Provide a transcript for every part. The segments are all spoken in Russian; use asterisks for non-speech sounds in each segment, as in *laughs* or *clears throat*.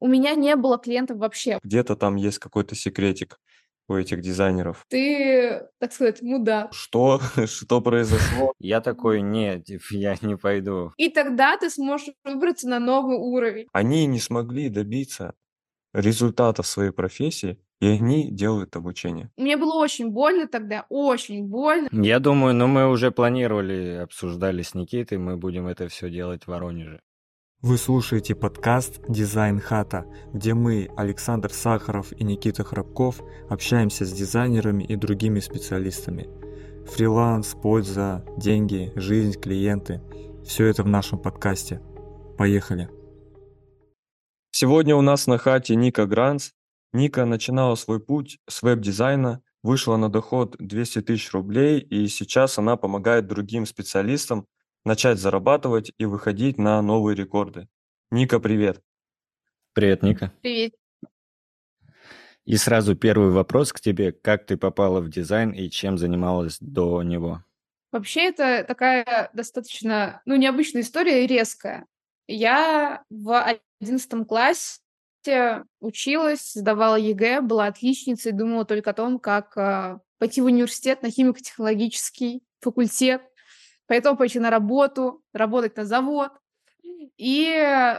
у меня не было клиентов вообще. Где-то там есть какой-то секретик у этих дизайнеров. Ты, так сказать, мудак. Что? *laughs* Что произошло? Я такой, нет, я не пойду. И тогда ты сможешь выбраться на новый уровень. Они не смогли добиться результатов своей профессии, и они делают обучение. Мне было очень больно тогда, очень больно. Я думаю, ну мы уже планировали, обсуждали с Никитой, мы будем это все делать в Воронеже. Вы слушаете подкаст «Дизайн хата», где мы, Александр Сахаров и Никита Храбков, общаемся с дизайнерами и другими специалистами. Фриланс, польза, деньги, жизнь, клиенты – все это в нашем подкасте. Поехали! Сегодня у нас на хате Ника Гранц. Ника начинала свой путь с веб-дизайна, вышла на доход 200 тысяч рублей, и сейчас она помогает другим специалистам начать зарабатывать и выходить на новые рекорды. Ника, привет. Привет, Ника. Привет. И сразу первый вопрос к тебе. Как ты попала в дизайн и чем занималась до него? Вообще это такая достаточно, ну, необычная история и резкая. Я в одиннадцатом классе училась, сдавала ЕГЭ, была отличницей, думала только о том, как э, пойти в университет на химико-технологический факультет, поэтому пойти на работу, работать на завод. И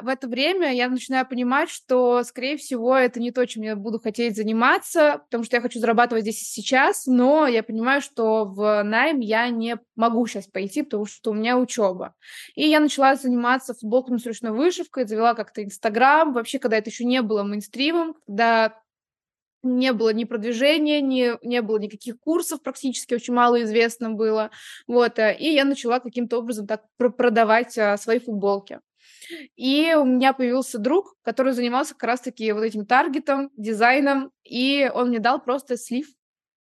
в это время я начинаю понимать, что, скорее всего, это не то, чем я буду хотеть заниматься, потому что я хочу зарабатывать здесь и сейчас, но я понимаю, что в найм я не могу сейчас пойти, потому что у меня учеба. И я начала заниматься футболками с ручной вышивкой, завела как-то Инстаграм, вообще, когда это еще не было мейнстримом, когда не было ни продвижения, ни, не было никаких курсов, практически очень мало известно было. Вот, э, и я начала каким-то образом так продавать а, свои футболки. И у меня появился друг, который занимался как раз-таки вот этим таргетом, дизайном, и он мне дал просто слив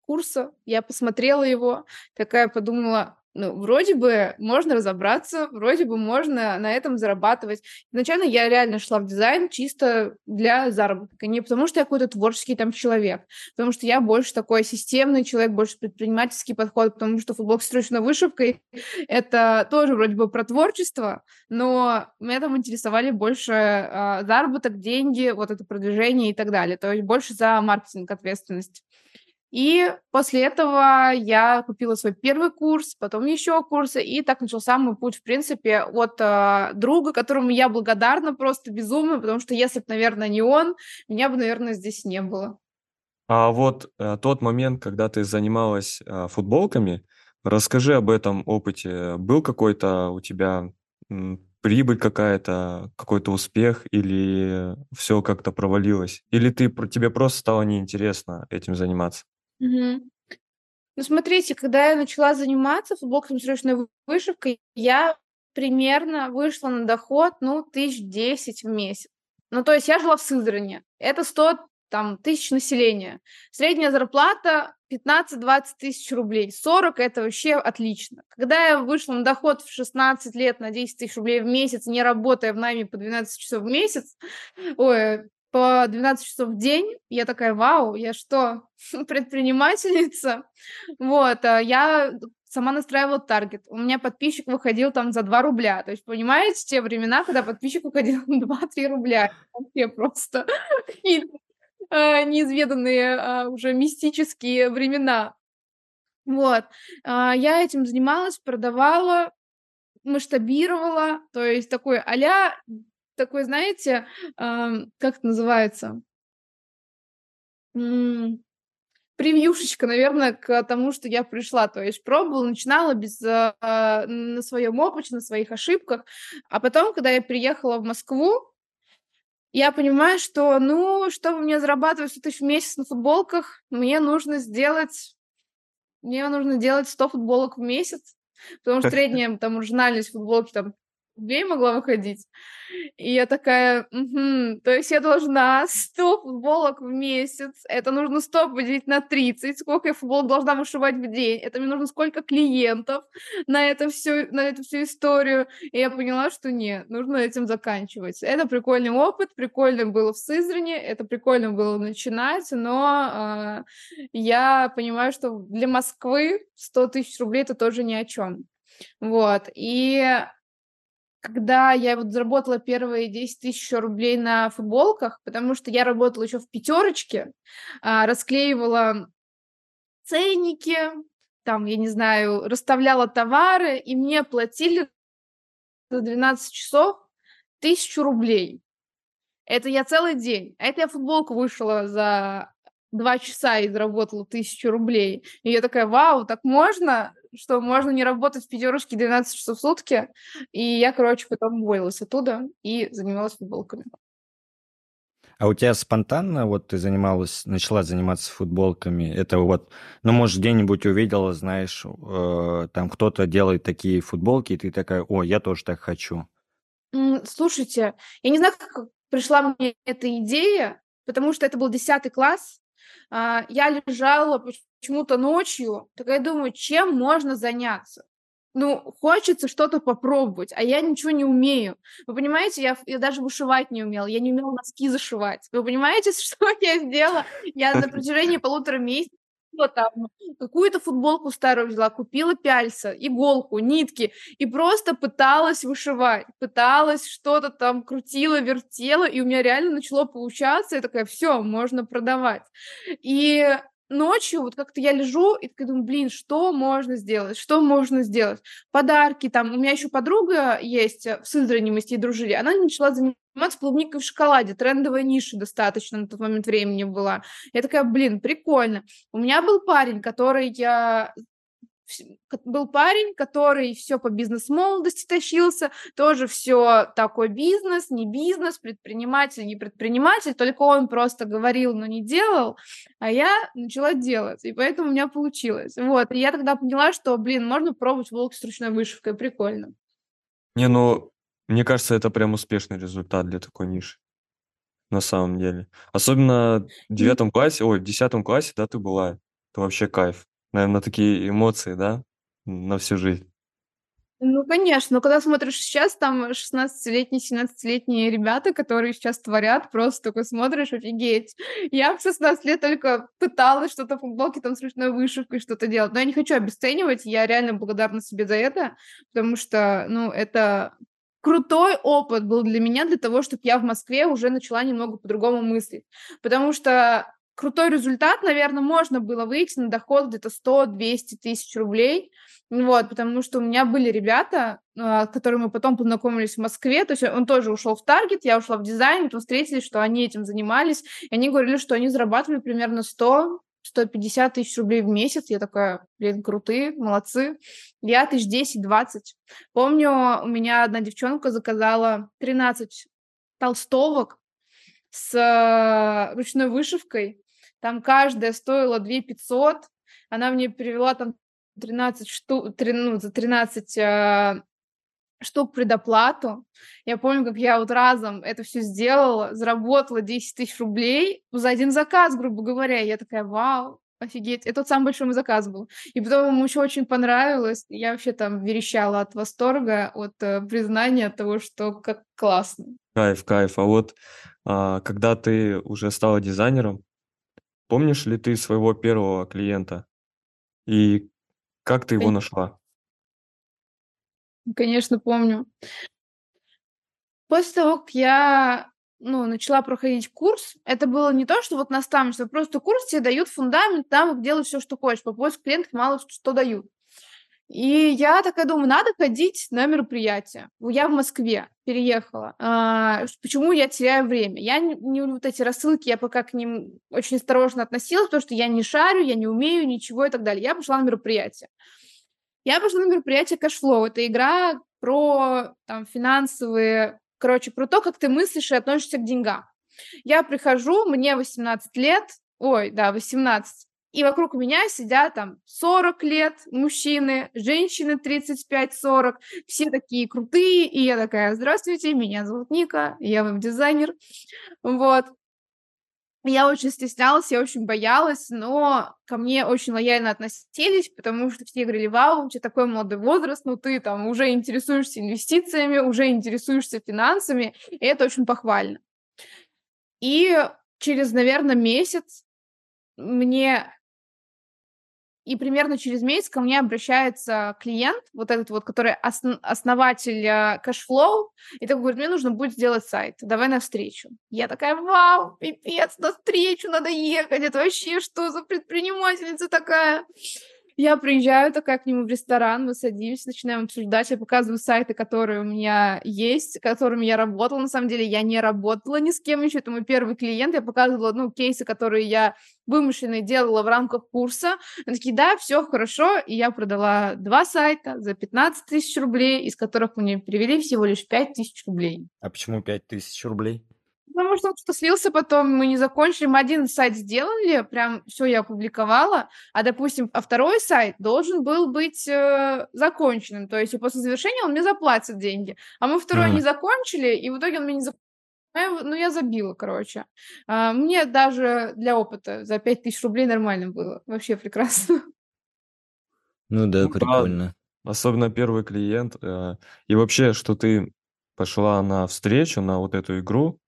курса. Я посмотрела его, такая подумала, ну, вроде бы можно разобраться, вроде бы можно на этом зарабатывать. Изначально я реально шла в дизайн чисто для заработка, не потому что я какой-то творческий там человек, потому что я больше такой системный человек, больше предпринимательский подход, потому что футболка с срочной вышивкой — это тоже вроде бы про творчество, но меня там интересовали больше э, заработок, деньги, вот это продвижение и так далее, то есть больше за маркетинг ответственность. И после этого я купила свой первый курс, потом еще курсы, и так начался мой путь, в принципе, от э, друга, которому я благодарна просто безумно, потому что если бы, наверное, не он, меня бы, наверное, здесь не было. А вот э, тот момент, когда ты занималась э, футболками, расскажи об этом опыте. Был какой-то у тебя м, прибыль какая-то, какой-то успех, или все как-то провалилось? Или ты, тебе просто стало неинтересно этим заниматься? Мгм. Ну, смотрите, когда я начала заниматься футболками с ручной вышивкой, я примерно вышла на доход, ну, тысяч десять в месяц. Ну, то есть я жила в Сызрани. Это 100 там, тысяч населения. Средняя зарплата 15-20 тысяч рублей. 40 – это вообще отлично. Когда я вышла на доход в 16 лет на 10 тысяч рублей в месяц, не работая в найме по 12 часов в месяц, *laughs* ой, по 12 часов в день. Я такая, вау, я что, *laughs* предпринимательница? Вот, а я сама настраивала таргет. У меня подписчик выходил там за 2 рубля. То есть, понимаете, те времена, когда подписчик выходил 2-3 *laughs* рубля. Вообще просто *laughs* э, неизведанные а, уже мистические времена. Вот. А, я этим занималась, продавала, масштабировала, то есть такой а такой, знаете, как это называется? превьюшечка, наверное, к тому, что я пришла. То есть пробовала, начинала без, э, на своем опыте, на своих ошибках. А потом, когда я приехала в Москву, я понимаю, что, ну, чтобы мне зарабатывать 100 тысяч в месяц на футболках, мне нужно сделать, мне нужно делать 100 футболок в месяц, потому что *laughs* средняя там маржинальность футболки там рублей могла выходить. И я такая, угу, то есть я должна *laughs* 100 футболок в месяц, это нужно 100 поделить на 30, сколько я футболок должна вышивать в день, это мне нужно сколько клиентов на, это всю, на эту всю историю. И я поняла, что нет, нужно этим заканчивать. Это прикольный опыт, прикольно было в Сызрани, это прикольно было начинать, но э, я понимаю, что для Москвы 100 тысяч рублей это тоже ни о чем. Вот. И когда я вот заработала первые 10 тысяч рублей на футболках, потому что я работала еще в пятерочке, а, расклеивала ценники, там, я не знаю, расставляла товары, и мне платили за 12 часов тысячу рублей. Это я целый день. А это я футболку вышла за два часа и заработала тысячу рублей. И я такая, вау, так можно? Что можно не работать в пятерушке 12 часов в сутки? И я, короче, потом уволилась оттуда и занималась футболками. А у тебя спонтанно вот ты занималась, начала заниматься футболками? Это вот, ну, может, где-нибудь увидела, знаешь, э, там кто-то делает такие футболки, и ты такая, о, я тоже так хочу. Слушайте, я не знаю, как пришла мне эта идея, потому что это был 10 класс, а, я лежала почему-то ночью, такая думаю, чем можно заняться? ну, хочется что-то попробовать, а я ничего не умею. Вы понимаете, я, я даже вышивать не умела, я не умела носки зашивать. Вы понимаете, *laughs* что я сделала? Я на *laughs* протяжении полутора месяцев там какую-то футболку старую взяла, купила пяльца, иголку, нитки и просто пыталась вышивать, пыталась что-то там крутила, вертела, и у меня реально начало получаться, и такая, все, можно продавать. И ночью вот как-то я лежу и такая думаю, блин, что можно сделать, что можно сделать? Подарки там, у меня еще подруга есть, э, в Сызрани мы с ней дружили, она начала заниматься клубникой в шоколаде, трендовая ниша достаточно на тот момент времени была. Я такая, блин, прикольно. У меня был парень, который я был парень, который все по бизнес-молодости тащился, тоже все такой бизнес, не бизнес, предприниматель, не предприниматель, только он просто говорил, но не делал, а я начала делать, и поэтому у меня получилось. Вот, и я тогда поняла, что, блин, можно пробовать волк с ручной вышивкой, прикольно. Не, ну, мне кажется, это прям успешный результат для такой ниши. На самом деле. Особенно в девятом классе, ой, в десятом классе, да, ты была. Это вообще кайф. Наверное, такие эмоции, да, на всю жизнь. Ну, конечно, но когда смотришь сейчас, там 16-летние, 17-летние ребята, которые сейчас творят, просто такой смотришь, офигеть. Я в 16 лет только пыталась что-то в футболке там с ручной вышивкой что-то делать, но я не хочу обесценивать, я реально благодарна себе за это, потому что, ну, это крутой опыт был для меня, для того, чтобы я в Москве уже начала немного по-другому мыслить, потому что крутой результат, наверное, можно было выйти на доход где-то 100-200 тысяч рублей, вот, потому что у меня были ребята, а, с которыми мы потом познакомились в Москве, то есть он тоже ушел в таргет, я ушла в дизайн, потом встретились, что они этим занимались, и они говорили, что они зарабатывали примерно 100 150 тысяч рублей в месяц. Я такая, блин, крутые, молодцы. Я тысяч 10-20. Помню, у меня одна девчонка заказала 13 толстовок с э, ручной вышивкой. Там каждая стоила 2 500. Она мне перевела там 13 штук, 3, ну, за 13 э, штук предоплату. Я помню, как я вот разом это все сделала, заработала 10 тысяч рублей за один заказ, грубо говоря. Я такая, вау, офигеть. Это тот самый большой мой заказ был. И потом ему еще очень понравилось. Я вообще там верещала от восторга, от э, признания, того, что как классно. Кайф, кайф. А вот а, когда ты уже стала дизайнером, Помнишь ли ты своего первого клиента? И как ты его нашла? Конечно, помню. После того, как я ну, начала проходить курс, это было не то, что вот наставничество, просто курс тебе дают фундамент, там делать все, что хочешь. По поиску клиентов мало что дают. И я такая думаю, надо ходить на мероприятия. Я в Москве переехала. А, почему я теряю время? Я не, не вот эти рассылки, я пока к ним очень осторожно относилась, потому что я не шарю, я не умею ничего и так далее. Я пошла на мероприятие. Я пошла на мероприятие Cashflow. Это игра про там, финансовые, короче, про то, как ты мыслишь и относишься к деньгам. Я прихожу, мне 18 лет, ой, да, 18, и вокруг меня сидят там 40 лет мужчины, женщины 35-40, все такие крутые, и я такая, здравствуйте, меня зовут Ника, я веб-дизайнер, вот. Я очень стеснялась, я очень боялась, но ко мне очень лояльно относились, потому что все говорили, вау, у тебя такой молодой возраст, ну ты там уже интересуешься инвестициями, уже интересуешься финансами, и это очень похвально. И через, наверное, месяц мне и примерно через месяц ко мне обращается клиент, вот этот вот, который осно- основатель э, Cashflow, и такой говорит, мне нужно будет сделать сайт, давай на встречу. Я такая, вау, пипец, на встречу надо ехать, это вообще что за предпринимательница такая? Я приезжаю такая к нему в ресторан, мы садимся, начинаем обсуждать, я показываю сайты, которые у меня есть, которыми я работала. На самом деле я не работала ни с кем еще, это мой первый клиент. Я показывала, ну, кейсы, которые я вымышленные делала в рамках курса. Они такие, да, все хорошо. И я продала два сайта за 15 тысяч рублей, из которых мне перевели всего лишь 5 тысяч рублей. А почему 5 тысяч рублей? Потому что он что слился потом, мы не закончили, мы один сайт сделали, прям все я опубликовала, а, допустим, а второй сайт должен был быть э, законченным, то есть и после завершения он мне заплатит деньги, а мы второй mm. не закончили, и в итоге он мне не заплатил, ну, я забила, короче. А, мне даже для опыта за 5 тысяч рублей нормально было, вообще прекрасно. Ну да, ну, прикольно. Особенно первый клиент. Э, и вообще, что ты пошла на встречу, на вот эту игру,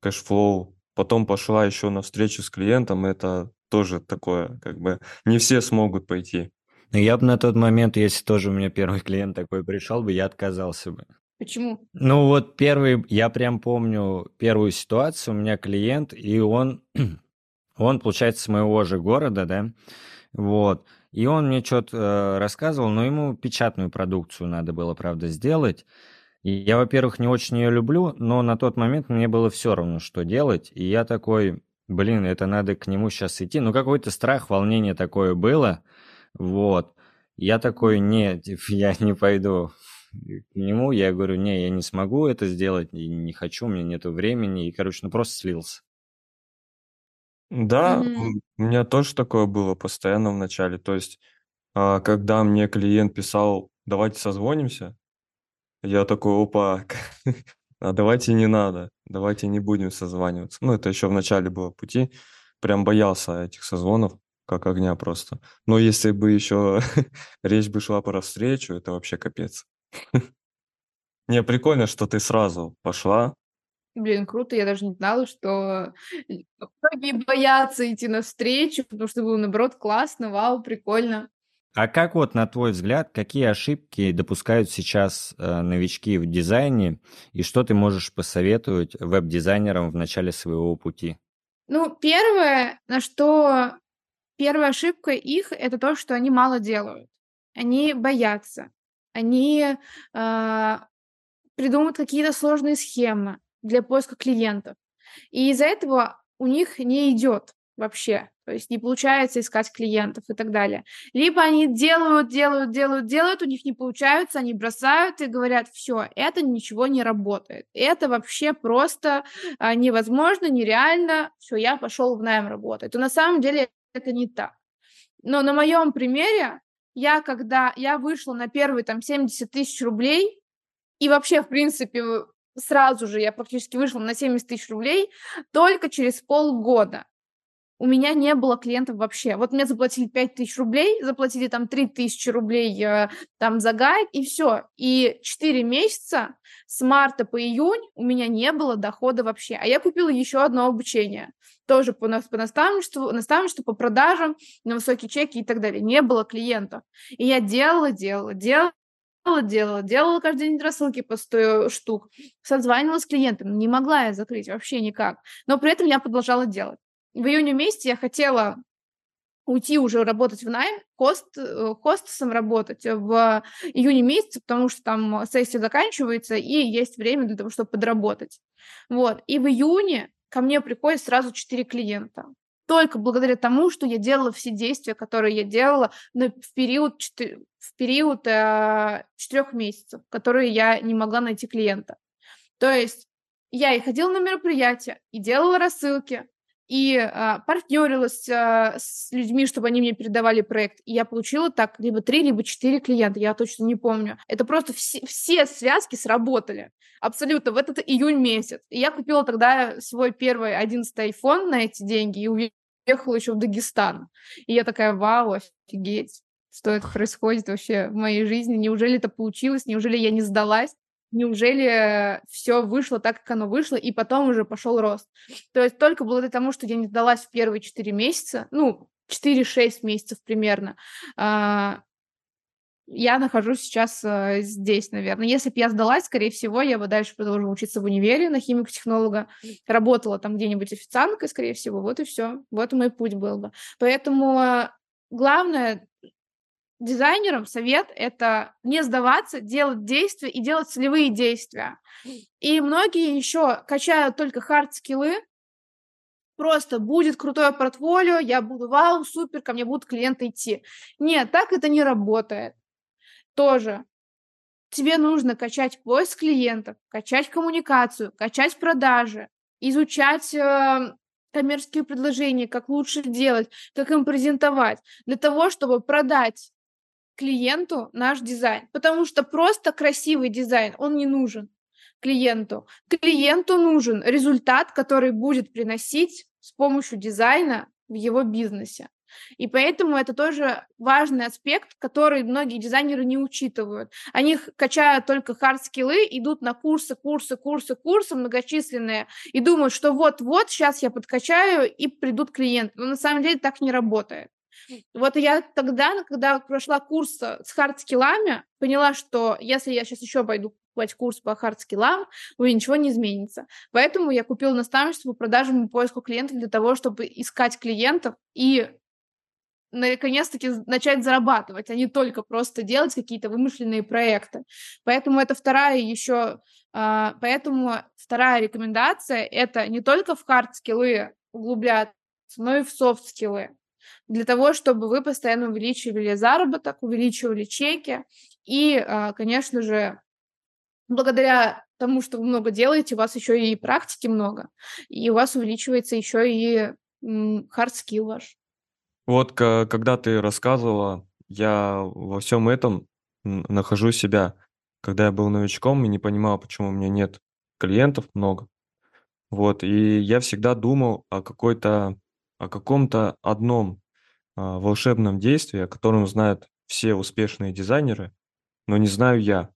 Cashflow, потом пошла еще на встречу с клиентом, это тоже такое, как бы не все смогут пойти. Ну, я бы на тот момент, если тоже у меня первый *laughs* клиент такой пришел бы, я отказался бы. Почему? Ну вот первый, я прям помню первую ситуацию, у меня клиент, и он, *clears throat* он, получается, с моего же города, да, вот, и он мне что-то э, рассказывал, но ему печатную продукцию надо было, правда, сделать, я, во-первых, не очень ее люблю, но на тот момент мне было все равно, что делать. И я такой, блин, это надо к нему сейчас идти. Ну, какой-то страх, волнение такое было. Вот. Я такой, нет, *laughs* я не пойду к нему. Я говорю, не, я не смогу это сделать, не хочу, у меня нет времени. И, короче, ну просто слился. Да, mm-hmm. у меня тоже такое было постоянно в начале. То есть, а, когда мне клиент писал, давайте созвонимся, я такой, опа, *laughs* а давайте не надо, давайте не будем созваниваться. Ну, это еще в начале было пути. Прям боялся этих созвонов, как огня просто. Но если бы еще *laughs* речь бы шла про встречу, это вообще капец. *laughs* Не, прикольно, что ты сразу пошла. Блин, круто, я даже не знала, что многие боятся идти на встречу, потому что было, наоборот, классно, вау, прикольно. А как вот, на твой взгляд, какие ошибки допускают сейчас э, новички в дизайне, и что ты можешь посоветовать веб-дизайнерам в начале своего пути? Ну, первое, на что первая ошибка их, это то, что они мало делают. Они боятся. Они э, придумывают какие-то сложные схемы для поиска клиентов. И из-за этого у них не идет вообще. То есть не получается искать клиентов и так далее. Либо они делают, делают, делают, делают, у них не получается, они бросают и говорят, все, это ничего не работает. Это вообще просто а, невозможно, нереально, все, я пошел в найм работать. То на самом деле это не так. Но на моем примере, я когда я вышла на первые там 70 тысяч рублей, и вообще, в принципе, сразу же я практически вышла на 70 тысяч рублей только через полгода у меня не было клиентов вообще. Вот мне заплатили 5 тысяч рублей, заплатили там 3 тысячи рублей э, там за гайд, и все. И 4 месяца с марта по июнь у меня не было дохода вообще. А я купила еще одно обучение. Тоже по, по наставничеству, наставничеству, по продажам, на высокие чеки и так далее. Не было клиентов. И я делала, делала, делала, делала, делала каждый день рассылки по 100 штук, созванивалась с клиентами, не могла я закрыть вообще никак, но при этом я продолжала делать в июне месяце я хотела уйти уже работать в найм, хост, э, хостесом работать в июне месяце, потому что там сессия заканчивается, и есть время для того, чтобы подработать. Вот. И в июне ко мне приходят сразу четыре клиента. Только благодаря тому, что я делала все действия, которые я делала в период, в период э, четырех месяцев, которые я не могла найти клиента. То есть я и ходила на мероприятия, и делала рассылки, и а, партнерилась а, с людьми, чтобы они мне передавали проект. И я получила так либо три, либо четыре клиента, я точно не помню. Это просто все, все связки сработали. Абсолютно, в этот июнь месяц. И я купила тогда свой первый одиннадцатый iPhone на эти деньги и уехала еще в Дагестан. И я такая, вау, офигеть, что это происходит вообще в моей жизни. Неужели это получилось? Неужели я не сдалась? Неужели все вышло так, как оно вышло, и потом уже пошел рост. То есть только благодаря тому, что я не сдалась в первые четыре месяца, ну, 4-6 месяцев примерно. А, я нахожусь сейчас э, здесь, наверное. Если бы я сдалась, скорее всего, я бы дальше продолжила учиться в универе на химико-технолога, работала там где-нибудь официанткой, скорее всего, вот и все. Вот мой путь был бы. Поэтому э, главное дизайнерам совет — это не сдаваться, делать действия и делать целевые действия. И многие еще качают только хард-скиллы, просто будет крутое портфолио, я буду вау, супер, ко мне будут клиенты идти. Нет, так это не работает тоже тебе нужно качать поиск клиентов, качать коммуникацию, качать продажи, изучать э, коммерческие предложения, как лучше делать, как им презентовать, для того, чтобы продать клиенту наш дизайн. Потому что просто красивый дизайн, он не нужен клиенту. Клиенту нужен результат, который будет приносить с помощью дизайна в его бизнесе. И поэтому это тоже важный аспект, который многие дизайнеры не учитывают. Они качают только хард-скиллы, идут на курсы, курсы, курсы, курсы многочисленные и думают, что вот-вот сейчас я подкачаю и придут клиенты. Но на самом деле так не работает. Вот я тогда, когда прошла курс с хард-скиллами, поняла, что если я сейчас еще пойду покупать курс по хард-скиллам, у меня ничего не изменится. Поэтому я купила наставничество по продажам и поиску клиентов для того, чтобы искать клиентов и наконец-таки начать зарабатывать, а не только просто делать какие-то вымышленные проекты. Поэтому это вторая еще, а, поэтому вторая рекомендация это не только в хард-скиллы углубляться, но и в софт-скиллы для того, чтобы вы постоянно увеличивали заработок, увеличивали чеки и, а, конечно же, благодаря тому, что вы много делаете, у вас еще и практики много, и у вас увеличивается еще и хард скилл ваш. Вот когда ты рассказывала, я во всем этом нахожу себя. Когда я был новичком и не понимал, почему у меня нет клиентов много. Вот, и я всегда думал о какой-то, о каком-то одном а, волшебном действии, о котором знают все успешные дизайнеры, но не знаю я.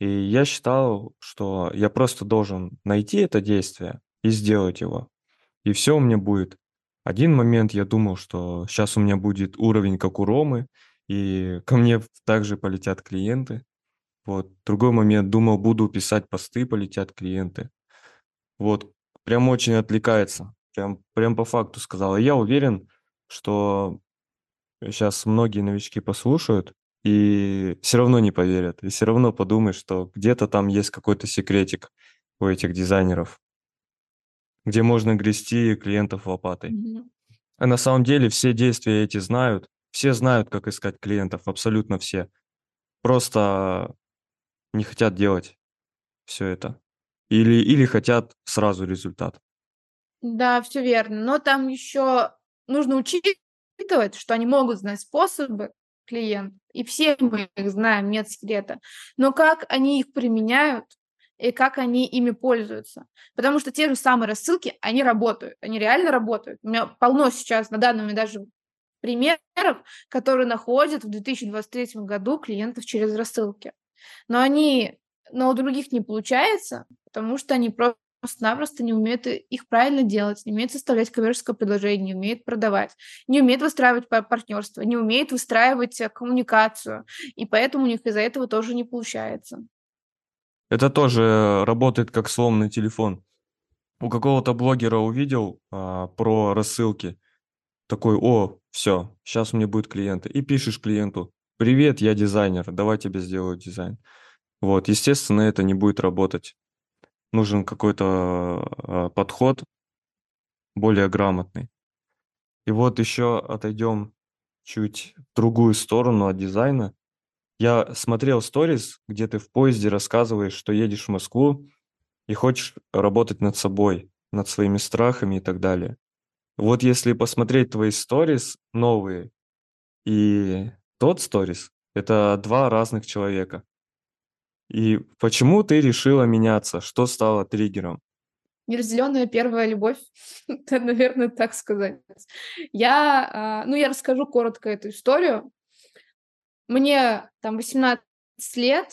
И я считал, что я просто должен найти это действие и сделать его. И все у меня будет. Один момент я думал, что сейчас у меня будет уровень, как у Ромы, и ко мне также полетят клиенты. Вот. Другой момент, думал, буду писать посты, полетят клиенты. Вот. Прям очень отвлекается. Прям, прям по факту сказал. И я уверен, что сейчас многие новички послушают и все равно не поверят. И все равно подумают, что где-то там есть какой-то секретик у этих дизайнеров где можно грести клиентов лопатой. Mm-hmm. А на самом деле все действия эти знают, все знают, как искать клиентов, абсолютно все. Просто не хотят делать все это. Или, или хотят сразу результат. Да, все верно. Но там еще нужно учитывать, что они могут знать способы клиента. И все мы их знаем, нет секрета. Но как они их применяют, и как они ими пользуются. Потому что те же самые рассылки, они работают, они реально работают. У меня полно сейчас на данный момент даже примеров, которые находят в 2023 году клиентов через рассылки. Но они, но у других не получается, потому что они просто-напросто не умеют их правильно делать, не умеют составлять коммерческое предложение, не умеют продавать, не умеют выстраивать партнерство, не умеют выстраивать э, коммуникацию, и поэтому у них из-за этого тоже не получается. Это тоже работает как сломанный телефон. У какого-то блогера увидел а, про рассылки. Такой, о, все, сейчас у меня будут клиенты. И пишешь клиенту, привет, я дизайнер, давай тебе сделаю дизайн. Вот, естественно, это не будет работать. Нужен какой-то а, подход более грамотный. И вот еще отойдем чуть в другую сторону от дизайна. Я смотрел сторис, где ты в поезде рассказываешь, что едешь в Москву и хочешь работать над собой, над своими страхами и так далее. Вот если посмотреть твои сторис новые и тот сторис, это два разных человека. И почему ты решила меняться? Что стало триггером? Неразделенная первая любовь, *laughs* наверное, так сказать. Я, а, ну, я расскажу коротко эту историю. Мне там 18 лет,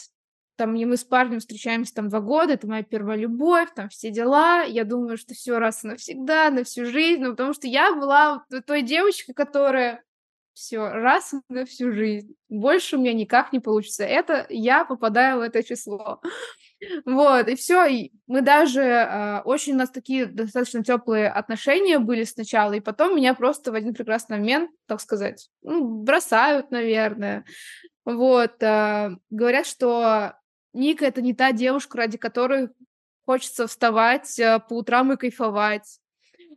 там, и мы с парнем встречаемся там два года, это моя первая любовь, там все дела, я думаю, что все раз и навсегда, на всю жизнь, ну, потому что я была той девочкой, которая все раз на всю жизнь. Больше у меня никак не получится. Это я попадаю в это число. *laughs* Вот, и все. И мы даже э, очень у нас такие достаточно теплые отношения были сначала, и потом меня просто в один прекрасный момент, так сказать, ну, бросают, наверное. Вот, э, говорят, что Ника это не та девушка, ради которой хочется вставать э, по утрам и кайфовать.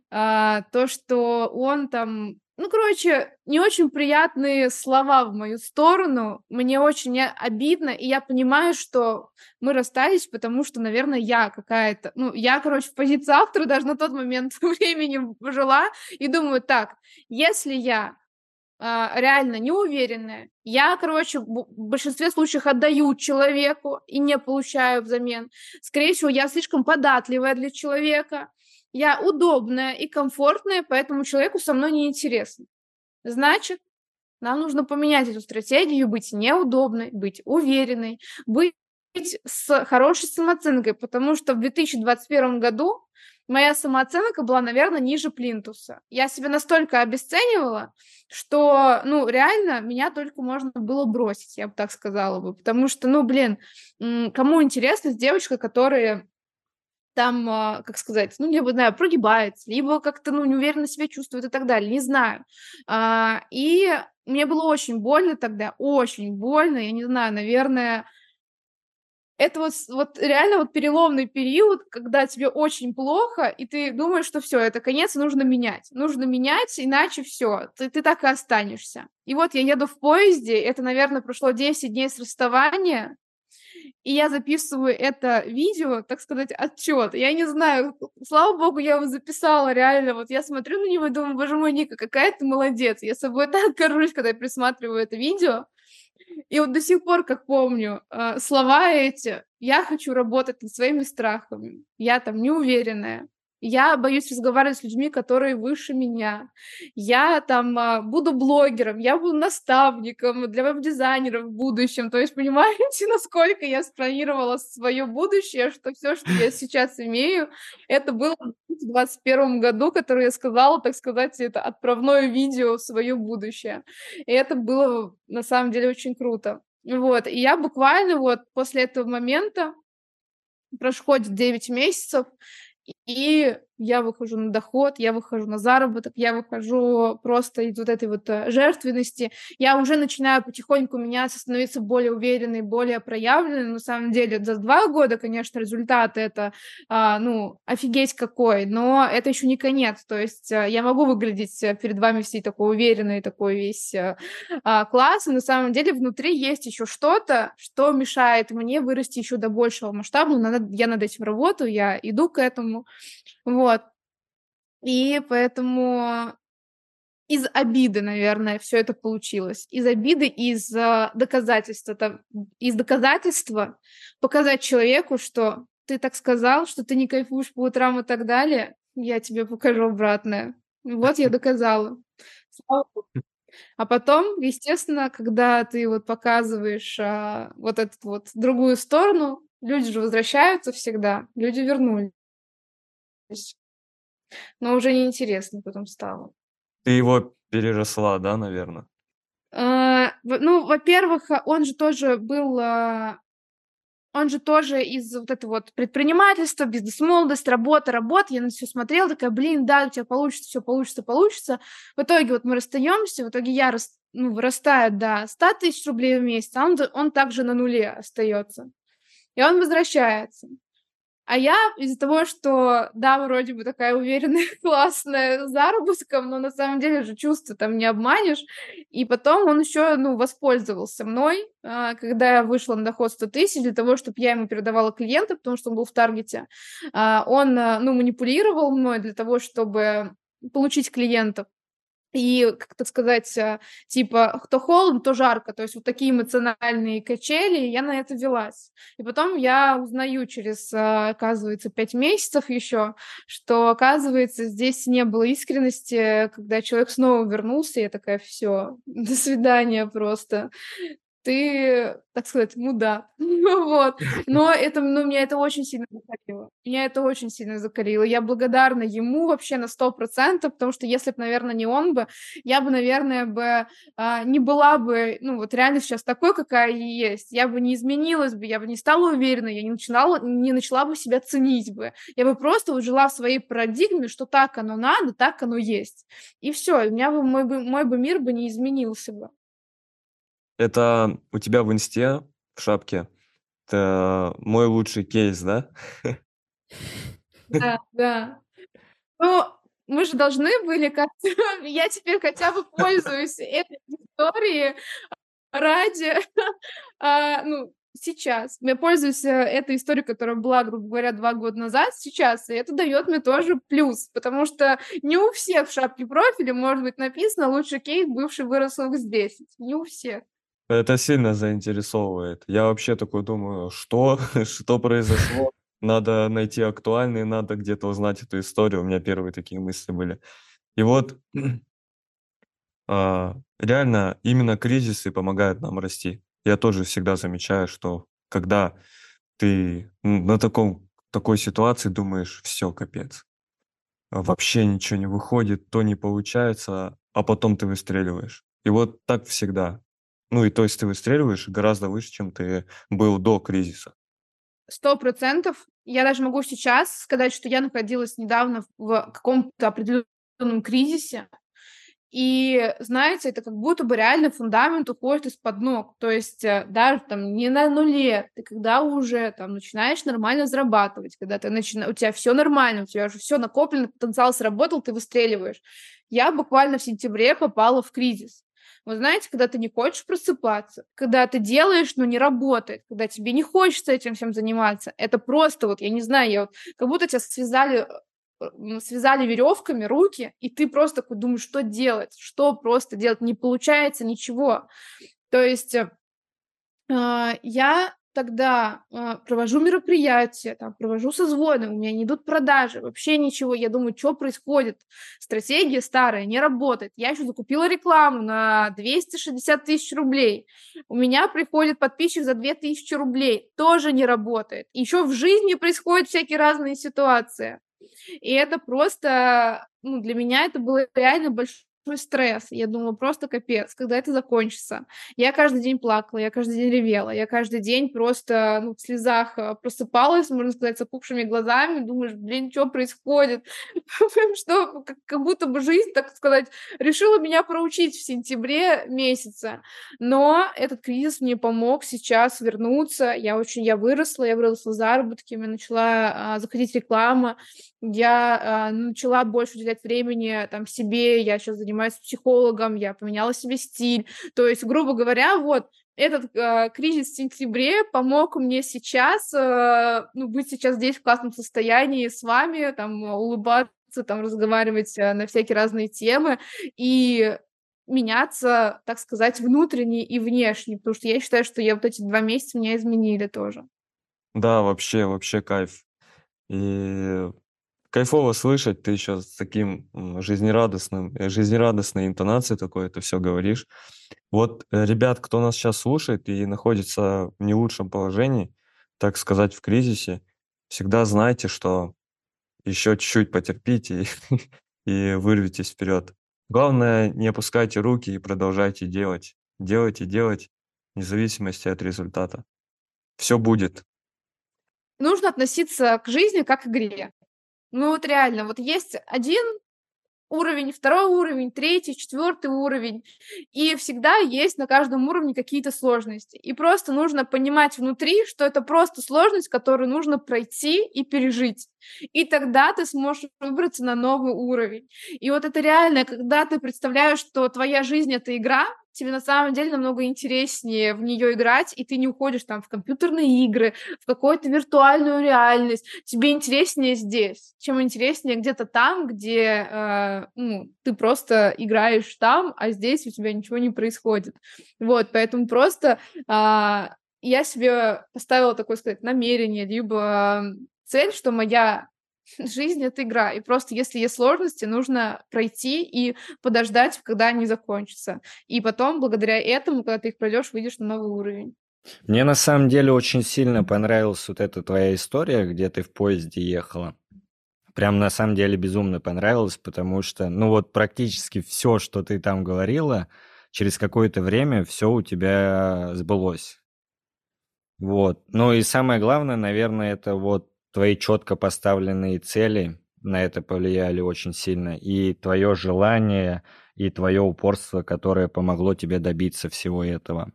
А, то, что он там ну, короче, не очень приятные слова в мою сторону. Мне очень обидно, и я понимаю, что мы расстались, потому что, наверное, я какая-то... Ну, я, короче, в позиции автора даже на тот момент *laughs* времени жила, и думаю, так, если я а, реально неуверенная. Я, короче, в большинстве случаев отдаю человеку и не получаю взамен. Скорее всего, я слишком податливая для человека. Я удобная и комфортная, поэтому человеку со мной неинтересно. Значит, нам нужно поменять эту стратегию, быть неудобной, быть уверенной, быть с хорошей самооценкой, потому что в 2021 году моя самооценка была, наверное, ниже плинтуса. Я себя настолько обесценивала, что, ну, реально, меня только можно было бросить, я бы так сказала бы. Потому что, ну, блин, кому интересно с девочкой, которая там, а, как сказать, ну, либо, знаю, прогибается, либо как-то, ну, неуверенно себя чувствует и так далее, не знаю. А, и мне было очень больно тогда, очень больно, я не знаю, наверное, это вот, вот реально вот переломный период, когда тебе очень плохо, и ты думаешь, что все, это конец, нужно менять. Нужно менять, иначе все, ты, ты так и останешься. И вот я еду в поезде, это, наверное, прошло 10 дней с расставания, и я записываю это видео, так сказать, отчет. Я не знаю, слава богу, я его записала реально. Вот я смотрю на него и думаю, боже мой, Ника, какая ты молодец. Я собой *laughs* так горжусь, когда я присматриваю это видео. И вот до сих пор, как помню, э, слова эти, я хочу работать над своими страхами, я там неуверенная, я боюсь разговаривать с людьми, которые выше меня. Я там а, буду блогером, я буду наставником для веб-дизайнеров в будущем. То есть, *laughs* понимаете, насколько я спланировала свое будущее, что все, что я сейчас имею, это было в 2021 году, которое я сказала, так сказать, это отправное видео в свое будущее. И это было на самом деле очень круто. Вот, и я буквально вот после этого момента проходит 9 месяцев, и я выхожу на доход, я выхожу на заработок, я выхожу просто из вот этой вот э, жертвенности, я уже начинаю потихоньку меняться, становиться более уверенной, более проявленной. На самом деле, за два года, конечно, результат это, а, ну, офигеть какой, но это еще не конец. То есть э, я могу выглядеть э, перед вами всей такой уверенной, такой весь а, класс, и на самом деле внутри есть еще что-то, что мешает мне вырасти еще до большего масштаба. Надо, я над этим работаю, я иду к этому. Вот. И поэтому из обиды, наверное, все это получилось. Из обиды, из э, доказательства. Там, из доказательства показать человеку, что ты так сказал, что ты не кайфуешь по утрам и так далее, я тебе покажу обратное. Вот я доказала. А потом, естественно, когда ты вот показываешь а, вот эту вот другую сторону, люди же возвращаются всегда, люди вернулись но уже неинтересно потом стало. Ты его переросла, да, наверное? А, ну, во-первых, а, он же тоже был, а, он же тоже из вот этого вот предпринимательства, бизнес-молодость, работа, работа. Я на все смотрела, такая, блин, да, у тебя получится, все получится, получится. В итоге вот мы расстаемся, в итоге я рас, ну, вырастаю до 100 тысяч рублей в месяц, а он, он также на нуле остается. И он возвращается. А я из-за того, что, да, вроде бы такая уверенная, *laughs* классная заработком, но на самом деле же чувства там не обманешь. И потом он еще, ну, воспользовался мной, а, когда я вышла на доход 100 тысяч для того, чтобы я ему передавала клиента, потому что он был в таргете. А, он, а, ну, манипулировал мной для того, чтобы получить клиентов и, как так сказать, э, типа, кто холодно, то жарко, то есть вот такие эмоциональные качели, я на это велась. И потом я узнаю через, э, оказывается, пять месяцев еще, что, оказывается, здесь не было искренности, когда человек снова вернулся, я такая, все, *laughs* до свидания просто. Ты, так сказать, мудак. *laughs* вот. Но это, ну, меня это очень сильно закалило. Меня это очень сильно закалило. Я благодарна ему вообще на сто процентов, потому что если бы, наверное, не он бы, я бы, наверное, бы а, не была бы, ну, вот реально сейчас такой, какая я есть. Я бы не изменилась бы, я бы не стала уверенной, я не начинала, не начала бы себя ценить бы. Я бы просто вот жила в своей парадигме, что так оно надо, так оно есть. И все, у меня бы мой, бы мой бы мир бы не изменился бы. Это у тебя в инсте, в шапке, это мой лучший кейс, да? *laughs* Да, да. Ну, мы же должны были как-то... *laughs* Я теперь хотя бы пользуюсь этой историей ради... *laughs* а, ну, сейчас. Я пользуюсь э, этой историей, которая была, грубо говоря, два года назад, сейчас, и это дает мне тоже плюс, потому что не у всех в шапке профиля может быть написано «Лучший кейс, бывший вырос с 10». Не у всех. Это сильно заинтересовывает. Я вообще такой думаю, что, *laughs* что произошло? Надо найти актуальный, надо где-то узнать эту историю. У меня первые такие мысли были. И вот *clears throat* а, реально именно кризисы помогают нам расти. Я тоже всегда замечаю, что когда ты на таком, такой ситуации думаешь, все, капец, вообще ничего не выходит, то не получается, а потом ты выстреливаешь. И вот так всегда. Ну и то есть ты выстреливаешь гораздо выше, чем ты был до кризиса. Сто процентов. Я даже могу сейчас сказать, что я находилась недавно в каком-то определенном кризисе, и, знаете, это как будто бы реально фундамент уходит из-под ног. То есть э, даже там не на нуле, ты когда уже там начинаешь нормально зарабатывать, когда ты начина... у тебя все нормально, у тебя уже все накоплено, потенциал сработал, ты выстреливаешь. Я буквально в сентябре попала в кризис. Вы знаете, когда ты не хочешь просыпаться, когда ты делаешь, но не работает, когда тебе не хочется этим всем заниматься, это просто вот, я не знаю, я вот, как будто тебя связали э, связали веревками руки, и ты просто такой думаешь, что делать, что просто делать, не получается ничего. То есть э, а, я тогда э, провожу мероприятия, там, провожу созвоны, у меня не идут продажи, вообще ничего. Я думаю, что происходит? Стратегия старая, не работает. Я еще закупила рекламу на 260 тысяч рублей. У меня приходит подписчик за 2000 рублей. Тоже не работает. Еще в жизни происходят всякие разные ситуации. И это просто, ну, для меня это было реально большой стресс. Я думала, просто капец, когда это закончится. Я каждый день плакала, я каждый день ревела, я каждый день просто ну, в слезах э, просыпалась, можно сказать, с опухшими глазами, думаешь, блин, *laughs* что происходит? Что, как будто бы жизнь, так сказать, решила меня проучить в сентябре месяце. Но этот кризис мне помог сейчас вернуться. Я очень, я выросла, я выросла в заработке, мне начала а, заходить реклама, я а, начала больше уделять времени там себе, я сейчас занимаюсь психологом, я поменяла себе стиль. То есть, грубо говоря, вот этот э, кризис в сентябре помог мне сейчас, э, ну, быть сейчас здесь в классном состоянии с вами, там, улыбаться, там, разговаривать э, на всякие разные темы и меняться, так сказать, внутренне и внешне, потому что я считаю, что я вот эти два месяца меня изменили тоже. Да, вообще, вообще кайф. И кайфово слышать, ты еще с таким жизнерадостным, э, жизнерадостной интонацией такой это все говоришь. Вот, э, ребят, кто нас сейчас слушает и находится в не лучшем положении, так сказать, в кризисе, всегда знайте, что еще чуть-чуть потерпите и, *laughs* и вырвитесь вперед. Главное, не опускайте руки и продолжайте делать. Делайте, делать, вне зависимости от результата. Все будет. Нужно относиться к жизни как к игре. Ну вот реально, вот есть один уровень, второй уровень, третий, четвертый уровень. И всегда есть на каждом уровне какие-то сложности. И просто нужно понимать внутри, что это просто сложность, которую нужно пройти и пережить. И тогда ты сможешь выбраться на новый уровень. И вот это реально, когда ты представляешь, что твоя жизнь — это игра, тебе на самом деле намного интереснее в нее играть, и ты не уходишь там в компьютерные игры, в какую-то виртуальную реальность. Тебе интереснее здесь, чем интереснее где-то там, где э, ну, ты просто играешь там, а здесь у тебя ничего не происходит. Вот, поэтому просто э, я себе поставила такое сказать намерение, либо цель, что моя Жизнь — это игра, и просто если есть сложности, нужно пройти и подождать, когда они закончатся. И потом, благодаря этому, когда ты их пройдешь, выйдешь на новый уровень. Мне на самом деле очень сильно понравилась вот эта твоя история, где ты в поезде ехала. Прям на самом деле безумно понравилось, потому что, ну вот практически все, что ты там говорила, через какое-то время все у тебя сбылось. Вот. Ну и самое главное, наверное, это вот твои четко поставленные цели на это повлияли очень сильно, и твое желание, и твое упорство, которое помогло тебе добиться всего этого.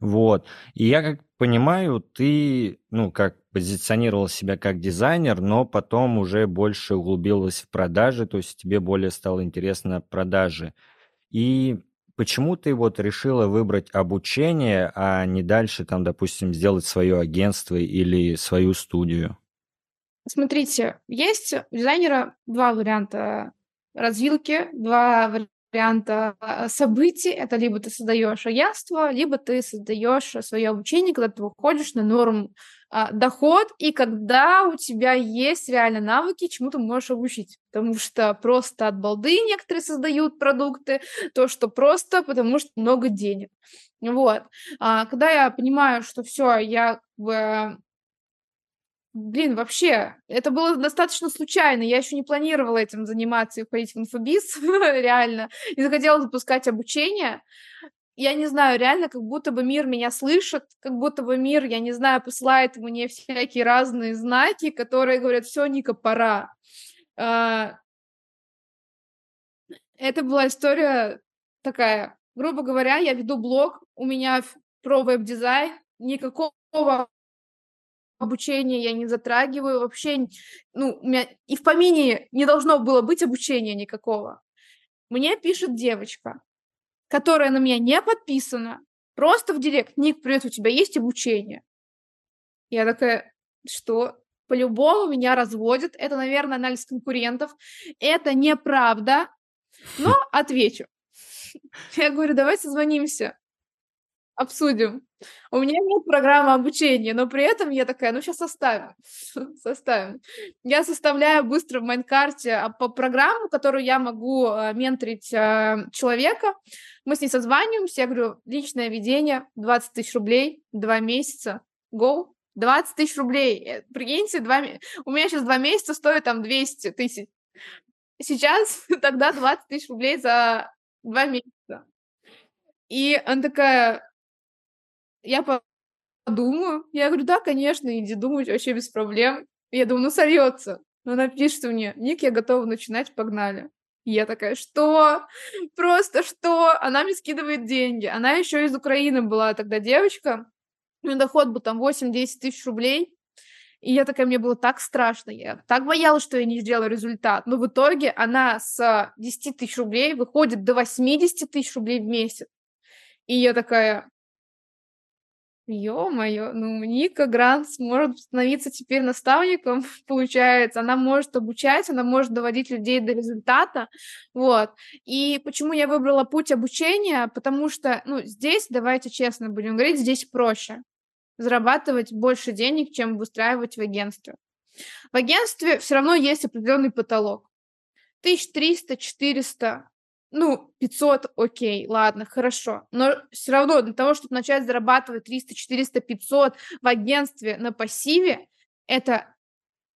Вот. И я как понимаю, ты, ну, как позиционировал себя как дизайнер, но потом уже больше углубилась в продажи, то есть тебе более стало интересно продажи. И почему ты вот решила выбрать обучение, а не дальше там, допустим, сделать свое агентство или свою студию? Смотрите, есть у дизайнера два варианта развилки, два варианта а, событий. Это либо ты создаешь агентство, либо ты создаешь свое обучение, когда ты выходишь на норм а, доход, и когда у тебя есть реально навыки, чему ты можешь обучить. Потому что просто от балды некоторые создают продукты, то, что просто потому что много денег. Вот. А, когда я понимаю, что все, я как Блин, вообще, это было достаточно случайно. Я еще не планировала этим заниматься и входить в инфобиз, *laughs* реально. И захотела запускать обучение. Я не знаю, реально, как будто бы мир меня слышит, как будто бы мир, я не знаю, посылает мне всякие разные знаки, которые говорят, все, Ника, пора. А, это была история такая, грубо говоря, я веду блог, у меня про веб-дизайн, никакого обучение я не затрагиваю, вообще, ну, у меня и в помине не должно было быть обучения никакого. Мне пишет девочка, которая на меня не подписана, просто в директ, Ник, привет, у тебя есть обучение? Я такая, что? По-любому меня разводят, это, наверное, анализ конкурентов, это неправда, но отвечу. *laughs* Я говорю, давай созвонимся обсудим. У меня нет программы обучения, но при этом я такая, ну сейчас составим, *laughs* составим. Я составляю быстро в Майнкарте а, по программу, которую я могу э, менторить э, человека. Мы с ней созваниваемся, я говорю, личное ведение, 20 тысяч рублей, два месяца, go, 20 тысяч рублей. Э, прикиньте, два... у меня сейчас два месяца стоит там 200 тысяч. Сейчас *laughs* тогда 20 тысяч рублей за два месяца. И она такая, я подумаю. Я говорю, да, конечно, иди думать, вообще без проблем. Я думаю, ну сольется. Но она пишет мне, Ник, я готова начинать, погнали. Я такая, что? Просто что? Она мне скидывает деньги. Она еще из Украины была тогда девочка. У нее доход был там 8-10 тысяч рублей. И я такая, мне было так страшно, я так боялась, что я не сделаю результат. Но в итоге она с 10 тысяч рублей выходит до 80 тысяч рублей в месяц. И я такая, Ё-моё, ну Ника Грант сможет становиться теперь наставником, *laughs* получается, она может обучать, она может доводить людей до результата, вот. И почему я выбрала путь обучения? Потому что, ну, здесь, давайте честно будем говорить, здесь проще зарабатывать больше денег, чем выстраивать в агентстве. В агентстве все равно есть определенный потолок. 1300, 400, ну, 500, окей, ладно, хорошо. Но все равно для того, чтобы начать зарабатывать 300, 400, 500 в агентстве на пассиве, это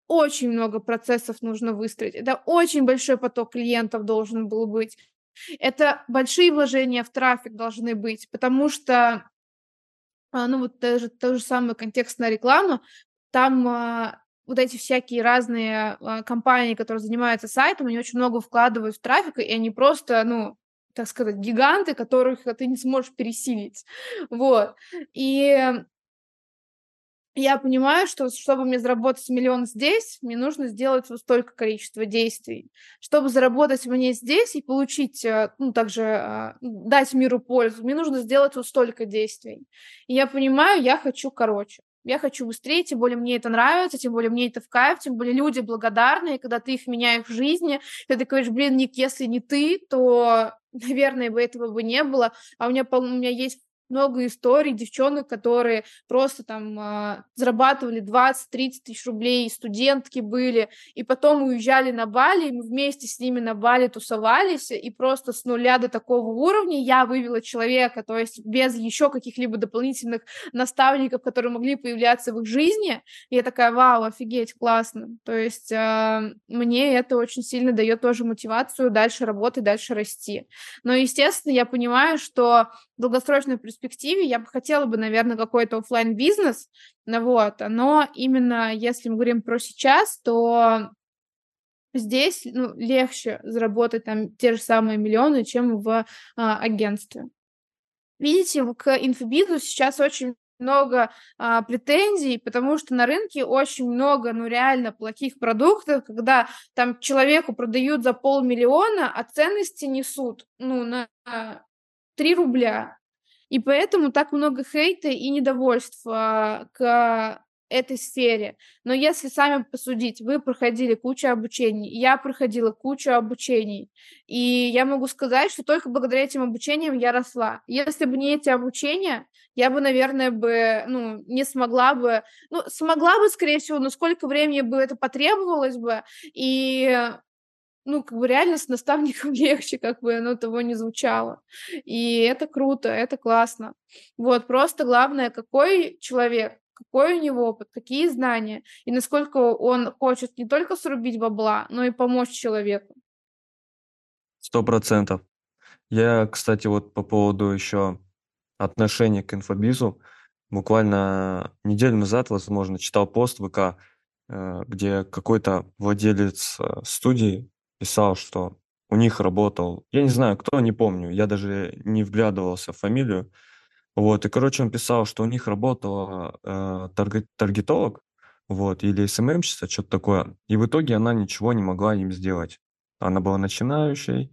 очень много процессов нужно выстроить. Это очень большой поток клиентов должен был быть. Это большие вложения в трафик должны быть, потому что, а, ну, вот даже то же самое контекстная реклама, там а, вот эти всякие разные э, компании, которые занимаются сайтом, они очень много вкладывают в трафик, и они просто, ну, так сказать, гиганты, которых ты не сможешь пересилить. Вот. И я понимаю, что чтобы мне заработать миллион здесь, мне нужно сделать вот столько количества действий. Чтобы заработать мне здесь и получить, э, ну, также э, дать миру пользу, мне нужно сделать вот столько действий. И я понимаю, я хочу короче я хочу быстрее, тем более мне это нравится, тем более мне это в кайф, тем более люди благодарны, и когда ты их меняешь в жизни, ты говоришь, блин, Ник, если не ты, то, *laughs* наверное, бы этого бы не было, а у меня, у меня есть много историй девчонок, которые просто там э, зарабатывали 20-30 тысяч рублей, студентки были, и потом уезжали на Бали, и мы вместе с ними на Бали тусовались, и просто с нуля до такого уровня я вывела человека, то есть без еще каких-либо дополнительных наставников, которые могли появляться в их жизни, и я такая, вау, офигеть, классно, то есть э, мне это очень сильно дает тоже мотивацию дальше работать, дальше расти. Но, естественно, я понимаю, что в долгосрочной перспективе я бы хотела бы, наверное, какой-то офлайн бизнес ну вот, но именно если мы говорим про сейчас, то здесь ну, легче заработать там те же самые миллионы, чем в а, агентстве. Видите, к инфобизнесу сейчас очень много а, претензий, потому что на рынке очень много, ну, реально плохих продуктов, когда там человеку продают за полмиллиона, а ценности несут, ну, на 3 рубля. И поэтому так много хейта и недовольства к этой сфере. Но если сами посудить, вы проходили кучу обучений, я проходила кучу обучений, и я могу сказать, что только благодаря этим обучениям я росла. Если бы не эти обучения, я бы, наверное, бы, ну, не смогла бы, ну, смогла бы, скорее всего, но сколько времени бы это потребовалось бы, и ну, как бы реально с наставником *laughs* легче, как бы оно того не звучало. И это круто, это классно. Вот, просто главное, какой человек, какой у него опыт, какие знания, и насколько он хочет не только срубить бабла, но и помочь человеку. Сто процентов. Я, кстати, вот по поводу еще отношения к инфобизу, буквально неделю назад, возможно, читал пост в ВК, э, где какой-то владелец э, студии писал, что у них работал, я не знаю, кто, не помню, я даже не вглядывался в фамилию. Вот, и, короче, он писал, что у них работала э, таргет, таргетолог, вот, или СММщица, что-то такое. И в итоге она ничего не могла им сделать. Она была начинающей,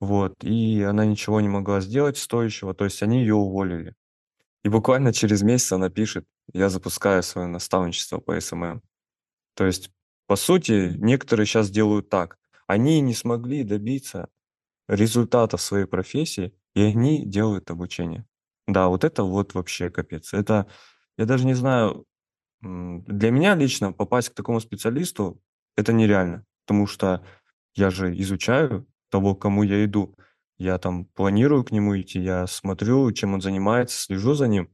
вот, и она ничего не могла сделать стоящего, то есть они ее уволили. И буквально через месяц она пишет, я запускаю свое наставничество по SMM. То есть, по сути, некоторые сейчас делают так они не смогли добиться результата в своей профессии, и они делают обучение. Да, вот это вот вообще капец. Это, я даже не знаю, для меня лично попасть к такому специалисту, это нереально, потому что я же изучаю того, к кому я иду. Я там планирую к нему идти, я смотрю, чем он занимается, слежу за ним.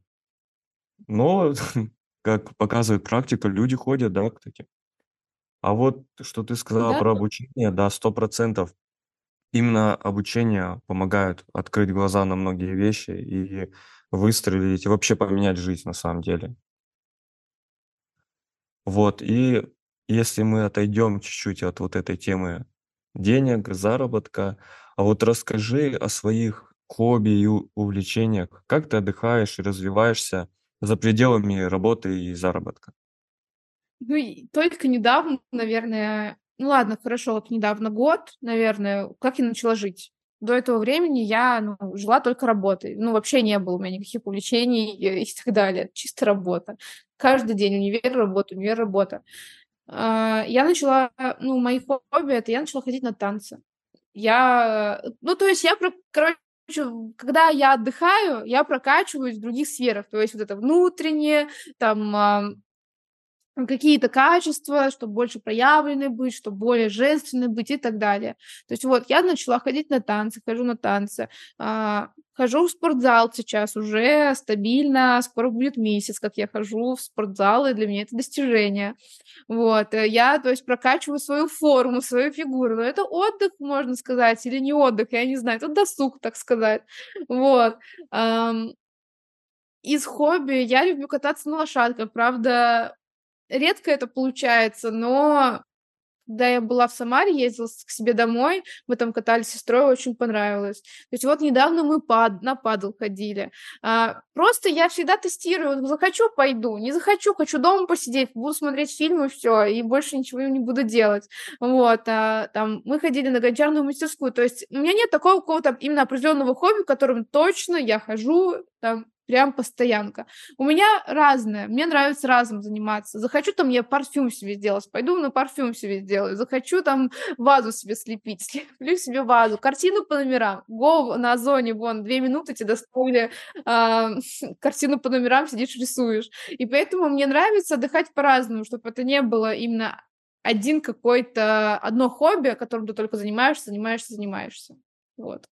Но, *laughs* как показывает практика, люди ходят, да, к таким. А вот что ты сказала Да, про обучение, да, сто процентов. Именно обучение помогает открыть глаза на многие вещи и выстрелить, и вообще поменять жизнь на самом деле. Вот, и если мы отойдем чуть-чуть от вот этой темы денег, заработка, а вот расскажи о своих хобби и увлечениях. Как ты отдыхаешь и развиваешься за пределами работы и заработка? Ну, и только недавно, наверное, ну ладно, хорошо, вот недавно год, наверное, как я начала жить. До этого времени я ну, жила только работой. Ну, вообще не было у меня никаких увлечений и, так далее. Чисто работа. Каждый день универ, работа, универ, работа. А, я начала, ну, мои хобби, это я начала ходить на танцы. Я, ну, то есть я, короче, когда я отдыхаю, я прокачиваюсь в других сферах. То есть вот это внутреннее, там, какие-то качества, чтобы больше проявлены быть, чтобы более женственны быть и так далее. То есть вот я начала ходить на танцы, хожу на танцы, а, хожу в спортзал сейчас уже стабильно, скоро будет месяц, как я хожу в спортзал, и для меня это достижение. Вот, э, я, то есть, прокачиваю свою форму, свою фигуру, но это отдых, можно сказать, или не отдых, я не знаю, это досуг, так сказать. Вот. Из хобби я люблю кататься на лошадках, правда, редко это получается, но когда я была в Самаре, ездила к себе домой, мы там катались с сестрой, очень понравилось. То есть вот недавно мы пад, на падл ходили. А, просто я всегда тестирую, захочу, пойду, не захочу, хочу дома посидеть, буду смотреть фильмы, все, и больше ничего не буду делать. Вот, а, там, мы ходили на гончарную мастерскую, то есть у меня нет такого какого-то именно определенного хобби, которым точно я хожу, там, прям постоянка. У меня разное, мне нравится разом заниматься. Захочу там я парфюм себе сделать, пойду на парфюм себе сделаю. Захочу там вазу себе слепить, *laughs* слеплю себе вазу. Картину по номерам. Го на Озоне, вон, две минуты тебе доставили э, *laughs* картину по номерам, сидишь, рисуешь. И поэтому мне нравится отдыхать по-разному, чтобы это не было именно один какой-то, одно хобби, которым ты только занимаешься, занимаешься, занимаешься. Вот.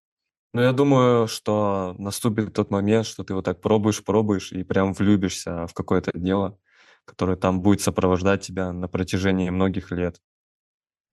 Ну, я думаю, что наступит тот момент, что ты вот так пробуешь, пробуешь и прям влюбишься в какое-то дело, которое там будет сопровождать тебя на протяжении многих лет.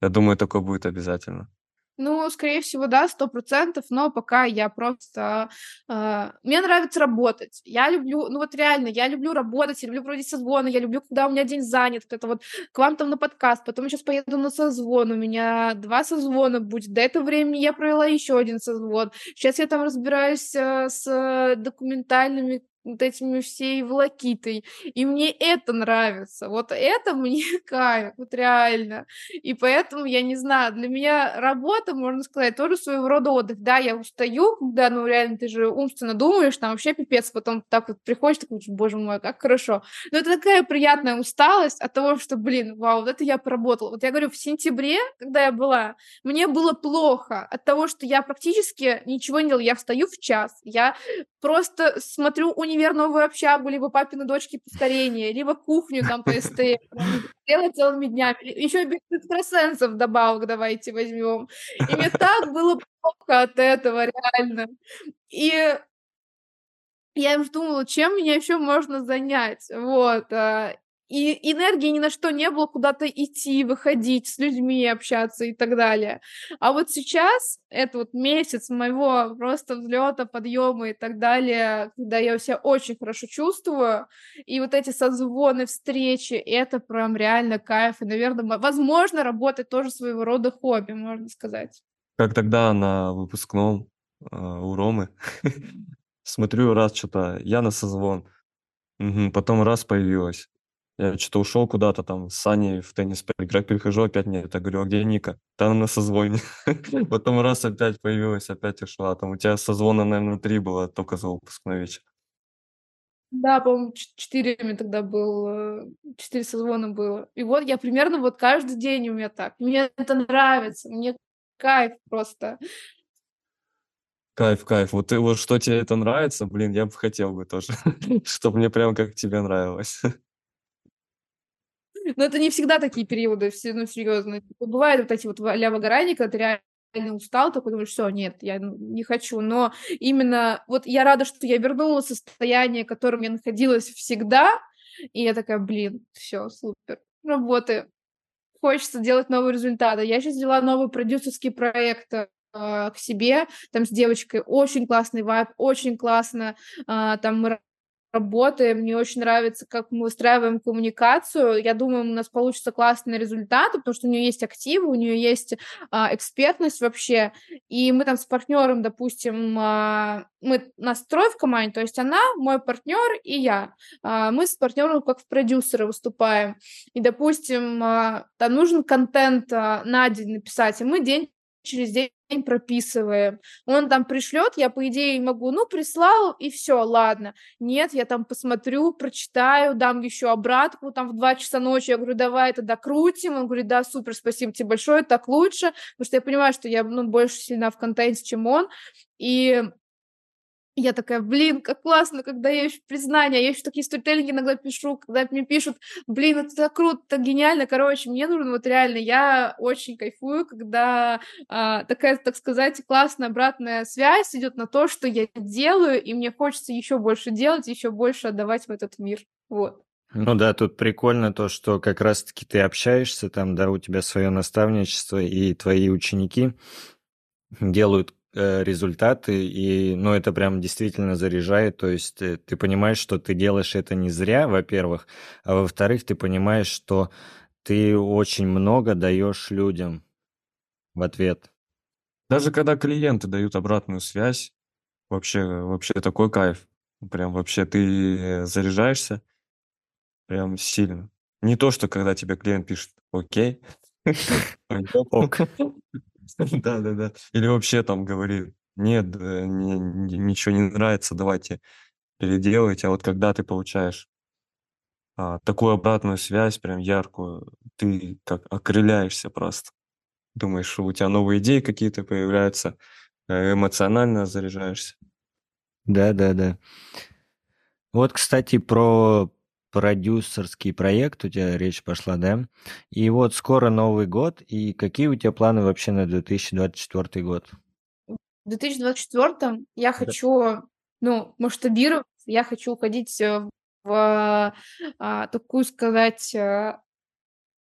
Я думаю, такое будет обязательно. Ну, скорее всего, да, сто процентов, но пока я просто... Э, мне нравится работать. Я люблю, ну вот реально, я люблю работать, я люблю проводить созвоны, я люблю, когда у меня день занят, это вот к вам там на подкаст, потом сейчас поеду на созвон, у меня два созвона будет. До этого времени я провела еще один созвон. Сейчас я там разбираюсь э, с документальными вот этими всей волокитой. И мне это нравится. Вот это мне *laughs* кайф, вот реально. И поэтому, я не знаю, для меня работа, можно сказать, тоже своего рода отдых. Да, я устаю, когда, ну, реально, ты же умственно думаешь, там вообще пипец, потом так вот приходишь, такой, боже мой, как хорошо. Но это такая приятная усталость от того, что, блин, вау, вот это я поработала. Вот я говорю, в сентябре, когда я была, мне было плохо от того, что я практически ничего не делала. Я встаю в час, я просто смотрю у универ новую общагу, либо папины дочки повторение, либо кухню там по делать целыми днями. Еще без экстрасенсов добавок давайте возьмем. И мне так было плохо от этого, реально. И я уже думала, чем меня еще можно занять, вот, а, и энергии ни на что не было куда-то идти, выходить, с людьми общаться и так далее. А вот сейчас, это вот месяц моего просто взлета, подъема и так далее, когда я себя очень хорошо чувствую, и вот эти созвоны, встречи, это прям реально кайф, и, наверное, возможно, работать тоже своего рода хобби, можно сказать. Как тогда на выпускном э, у Ромы. *laughs* Смотрю, раз что-то, я на созвон. Угу, потом раз появилась. Я что-то ушел куда-то там с Саней в теннис поиграть, прихожу, опять нет. Я говорю, а где Ника? Там на созвоне. *laughs* Потом раз опять появилась, опять ушла. Там у тебя созвона, наверное, три было только за выпускной вечер. Да, по-моему, четыре мне тогда был, э, четыре созвона было. И вот я примерно вот каждый день у меня так. Мне это нравится, мне кайф просто. Кайф, кайф. Вот, ты, вот что тебе это нравится, блин, я бы хотел бы тоже, *laughs* чтобы мне прям как тебе нравилось. *laughs* Но это не всегда такие периоды, все, ну, серьезно. Типа, бывают вот эти вот а-ля выгорания, когда ты реально устал, такой думаешь, все, нет, я не хочу. Но именно вот я рада, что я вернулась в состояние, в котором я находилась всегда, и я такая, блин, все, супер, работы. Хочется делать новые результаты. Я сейчас взяла новый продюсерский проект э, к себе, там с девочкой очень классный вайб, очень классно, э, там мы работаем, мне очень нравится, как мы устраиваем коммуникацию. Я думаю, у нас получится классные результаты, потому что у нее есть активы, у нее есть а, экспертность вообще. И мы там с партнером, допустим, а, мы настрой в команде, то есть она, мой партнер и я. А, мы с партнером как в продюсеры выступаем. И, допустим, а, там нужен контент а, на день написать, и мы день через день прописываем. Он там пришлет, я, по идее, могу, ну, прислал, и все, ладно. Нет, я там посмотрю, прочитаю, дам еще обратку, там в 2 часа ночи, я говорю, давай это докрутим. Он говорит, да, супер, спасибо тебе большое, так лучше, потому что я понимаю, что я, ну, больше сильна в контенте, чем он, и я такая, блин, как классно, когда я еще признание, я еще такие сторителлинги иногда пишу, когда мне пишут, блин, это так круто, так гениально, короче, мне нужно вот реально, я очень кайфую, когда а, такая, так сказать, классная обратная связь идет на то, что я делаю, и мне хочется еще больше делать, еще больше отдавать в этот мир, вот. Ну да, тут прикольно то, что как раз-таки ты общаешься, там, да, у тебя свое наставничество, и твои ученики делают результаты, и, ну, это прям действительно заряжает, то есть ты, э, ты понимаешь, что ты делаешь это не зря, во-первых, а во-вторых, ты понимаешь, что ты очень много даешь людям в ответ. Даже когда клиенты дают обратную связь, вообще, вообще такой кайф. Прям вообще ты заряжаешься прям сильно. Не то, что когда тебе клиент пишет «Окей», *laughs* *laughs* Ок. *laughs* Да-да-да. Или вообще там говорит, нет, ничего не нравится, давайте переделать, а вот когда ты получаешь а, такую обратную связь, прям яркую, ты как окрыляешься просто. Думаешь, что у тебя новые идеи какие-то появляются, э, эмоционально заряжаешься. Да, да, да. Вот, кстати, про продюсерский проект у тебя речь пошла, да? И вот скоро Новый год, и какие у тебя планы вообще на 2024 год? В 2024 я хочу, ну, масштабировать, я хочу уходить э, в а, такую сказать, а,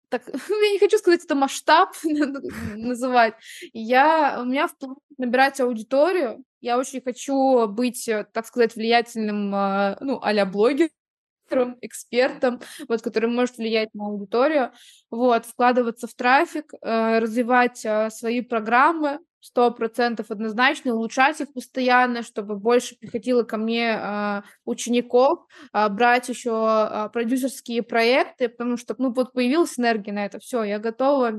так, *laughs* я не хочу сказать это масштаб *laughs* называть. Я, у меня в плане набирать аудиторию. Я очень хочу быть, э, так сказать, влиятельным, ну, а-ля блогером, экспертом, вот, который может влиять на аудиторию, вот, вкладываться в трафик, э, развивать э, свои программы, сто процентов однозначно, улучшать их постоянно, чтобы больше приходило ко мне э, учеников, э, брать еще э, продюсерские проекты, потому что, ну, вот появилась энергия на это, все, я готова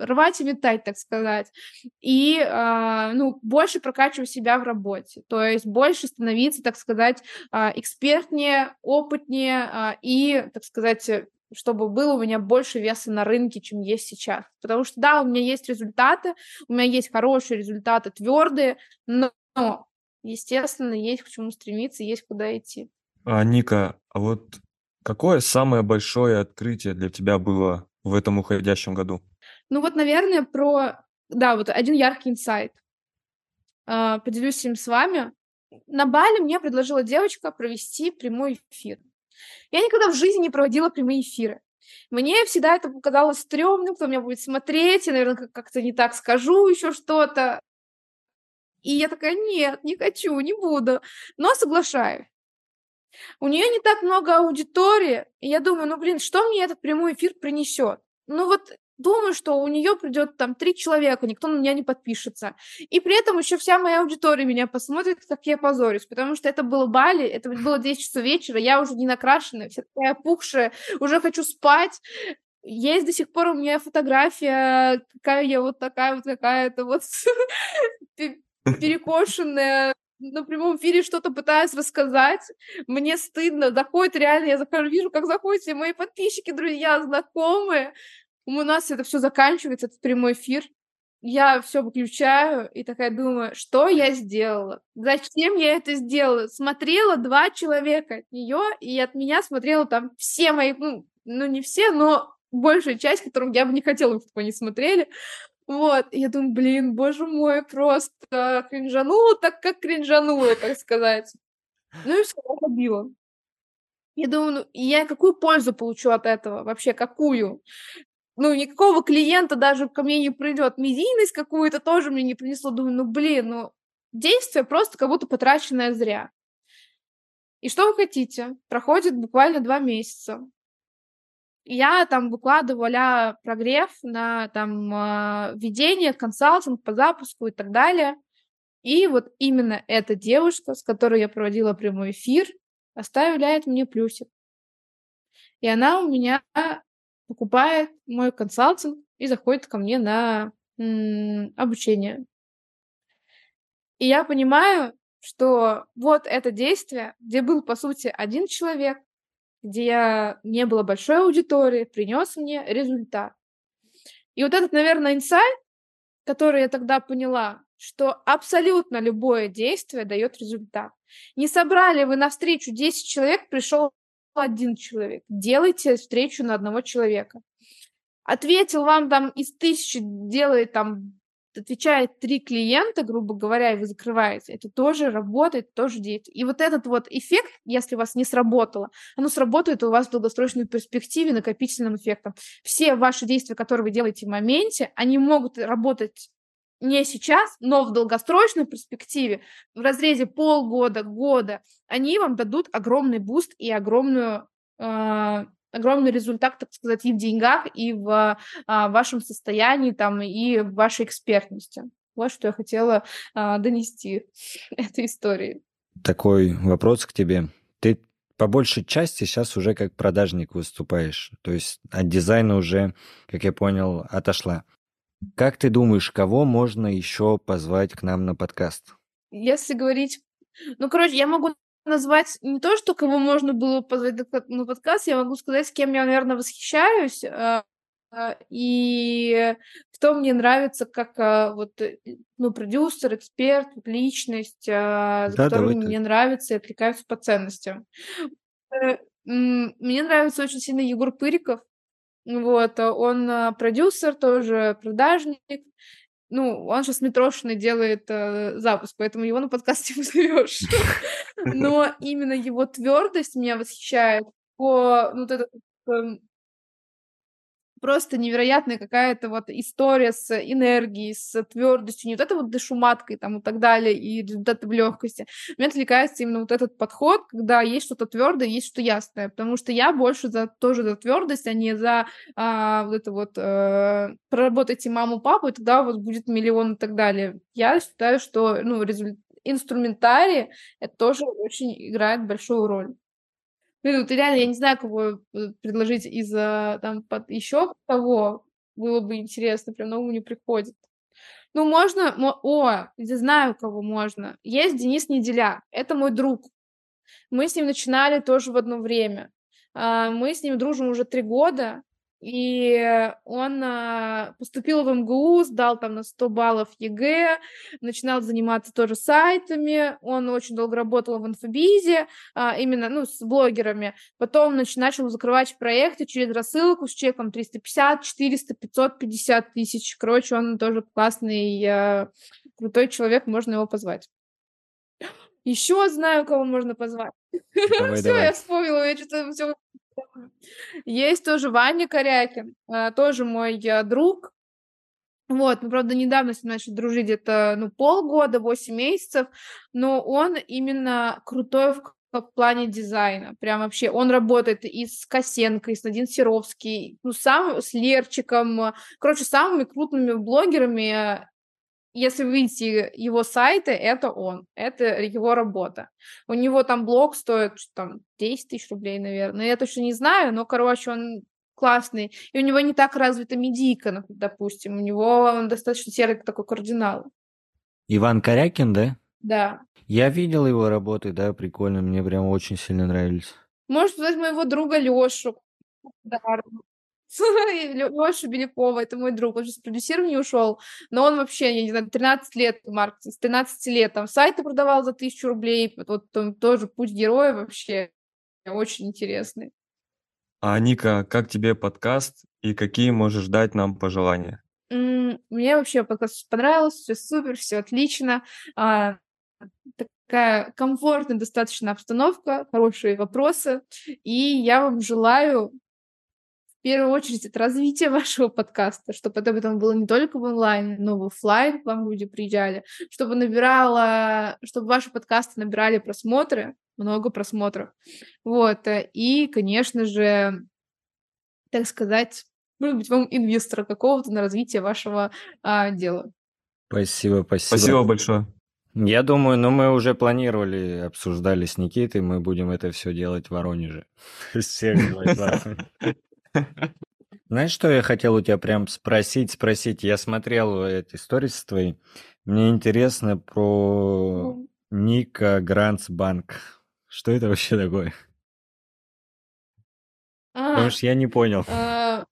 рвать и метать, так сказать, и, э, ну, больше прокачивать себя в работе, то есть больше становиться, так сказать, э, экспертнее, опытнее э, и, так сказать, чтобы было у меня больше веса на рынке, чем есть сейчас. Потому что, да, у меня есть результаты, у меня есть хорошие результаты, твердые, но, естественно, есть к чему стремиться, есть куда идти. А, Ника, а вот какое самое большое открытие для тебя было в этом уходящем году? Ну вот, наверное, про... Да, вот один яркий инсайт. А, поделюсь им с вами. На Бали мне предложила девочка провести прямой эфир. Я никогда в жизни не проводила прямые эфиры. Мне всегда это показалось стрёмным, кто меня будет смотреть, я, наверное, как-то не так скажу еще что-то. И я такая, нет, не хочу, не буду, но соглашаюсь. У нее не так много аудитории, и я думаю, ну, блин, что мне этот прямой эфир принесет? Ну, вот думаю, что у нее придет там три человека, никто на меня не подпишется. И при этом еще вся моя аудитория меня посмотрит, как я позорюсь, потому что это было Бали, это было 10 часов вечера, я уже не накрашенная, вся такая опухшая, уже хочу спать. Есть до сих пор у меня фотография, какая я вот такая вот какая-то вот *laughs* перекошенная, на прямом эфире что-то пытаюсь рассказать, мне стыдно, заходит реально, я захожу, вижу, как заходят все мои подписчики, друзья, знакомые, у нас это все заканчивается, этот прямой эфир. Я все выключаю и такая думаю, что я сделала? Зачем я это сделала? Смотрела два человека от нее, и от меня смотрела там все мои, ну, ну не все, но большая часть, которым я бы не хотела, чтобы они смотрели. Вот, и я думаю, блин, боже мой, просто кринжанула так, как кринжанула, так сказать. Ну и все, побила. Я думаю, ну, я какую пользу получу от этого? Вообще, какую? Ну, никакого клиента даже ко мне не придет. Медийность какую-то тоже мне не принесло. Думаю, ну, блин, ну, действие просто как будто потраченное зря. И что вы хотите? Проходит буквально два месяца. Я там выкладываю а прогрев на там а, введение, консалтинг по запуску и так далее. И вот именно эта девушка, с которой я проводила прямой эфир, оставляет мне плюсик. И она у меня покупает мой консалтинг и заходит ко мне на м, обучение. И я понимаю, что вот это действие, где был, по сути, один человек, где не было большой аудитории, принес мне результат. И вот этот, наверное, инсайт, который я тогда поняла, что абсолютно любое действие дает результат. Не собрали вы на встречу 10 человек, пришел один человек. Делайте встречу на одного человека. Ответил вам там из тысячи, делает там, отвечает три клиента, грубо говоря, и вы закрываете. Это тоже работает, тоже действует. И вот этот вот эффект, если у вас не сработало, оно сработает у вас в долгосрочной перспективе накопительным эффектом. Все ваши действия, которые вы делаете в моменте, они могут работать не сейчас, но в долгосрочной перспективе, в разрезе полгода, года, они вам дадут огромный буст и огромную, э, огромный результат, так сказать, и в деньгах, и в э, вашем состоянии, там, и в вашей экспертности. Вот что я хотела э, донести *laughs* этой истории. Такой вопрос к тебе. Ты по большей части сейчас уже как продажник выступаешь, то есть от дизайна уже, как я понял, отошла. Как ты думаешь, кого можно еще позвать к нам на подкаст? Если говорить... Ну, короче, я могу назвать не то, что кого можно было позвать на подкаст, я могу сказать, с кем я, наверное, восхищаюсь, а, а, и кто мне нравится как а, вот, э, ну, продюсер, эксперт, личность, за да, которым мне нравится и откликаются по ценностям. Э, мне нравится очень сильно Егор Пыриков. Вот, он продюсер, тоже продажник, ну, он сейчас метрошный делает э, запуск, поэтому его на подкасте *laughs* не позовешь. *laughs* Но именно его твердость меня восхищает по ну, вот этот эм, просто невероятная какая-то вот история с энергией, с твердостью, не вот это вот дешуматкой там и так далее, и результаты в легкости. Мне отвлекается именно вот этот подход, когда есть что-то твердое, есть что ясное, потому что я больше за тоже за твердость, а не за а, вот это вот а, проработайте маму, папу, и тогда вот будет миллион и так далее. Я считаю, что ну, результат инструментарий это тоже очень играет большую роль. Блин, вот реально, я не знаю, кого э, предложить из там под еще кого было бы интересно, прям на ум не приходит. Ну, можно... О, я знаю, кого можно. Есть Денис Неделя. Это мой друг. Мы с ним начинали тоже в одно время. А, мы с ним дружим уже три года. И он а, поступил в МГУ, сдал там на 100 баллов ЕГЭ, начинал заниматься тоже сайтами, он очень долго работал в инфобизе, а, именно, ну, с блогерами. Потом начал закрывать проекты через рассылку с чеком 350, 400, 550 тысяч. Короче, он тоже классный, а, крутой человек, можно его позвать. Еще знаю, кого можно позвать. *laughs* Все, я вспомнила, я что-то все есть тоже Ваня Корякин, а, тоже мой а, друг. Вот, мы, правда, недавно с ним начали дружить, где-то, ну, полгода, 8 месяцев, но он именно крутой в в плане дизайна. Прям вообще он работает и с Косенко, и с Надин Серовский, ну, сам с Лерчиком, короче, самыми крупными блогерами если вы видите его сайты, это он, это его работа. У него там блог стоит там 10 тысяч рублей, наверное. Я точно не знаю, но, короче, он классный. И у него не так развита медийка, допустим. У него он достаточно серый такой кардинал. Иван Корякин, да? Да. Я видел его работы, да, прикольно, мне прям очень сильно нравились. Может, взять моего друга Лешу. Да, Леша Белякова, это мой друг, он же с продюсирования ушел, но он вообще, я не знаю, 13 лет маркетинг, с 13 лет там сайты продавал за тысячу рублей, вот там тоже путь героя вообще очень интересный. А, Ника, как тебе подкаст и какие можешь дать нам пожелания? Мне вообще подкаст понравился, все супер, все отлично. А, такая комфортная достаточно обстановка, хорошие вопросы. И я вам желаю в первую очередь это развитие *laughs* вашего подкаста, чтобы это потом было не только в онлайн, но в офлайн к вам люди приезжали, чтобы набирало, чтобы ваши подкасты набирали просмотры, много просмотров. Вот. И, конечно же, так сказать, может быть, вам инвестора какого-то на развитие вашего а, дела. Спасибо, спасибо. Спасибо большое. Я думаю, ну мы уже планировали, обсуждали с Никитой, мы будем это все делать в Воронеже. *laughs* Всех Знаешь, что я хотел у тебя прям спросить, спросить? Я смотрел эти сторис твои. Мне интересно про Ника Грантс Банк. Что это вообще такое? Потому что я не понял. А,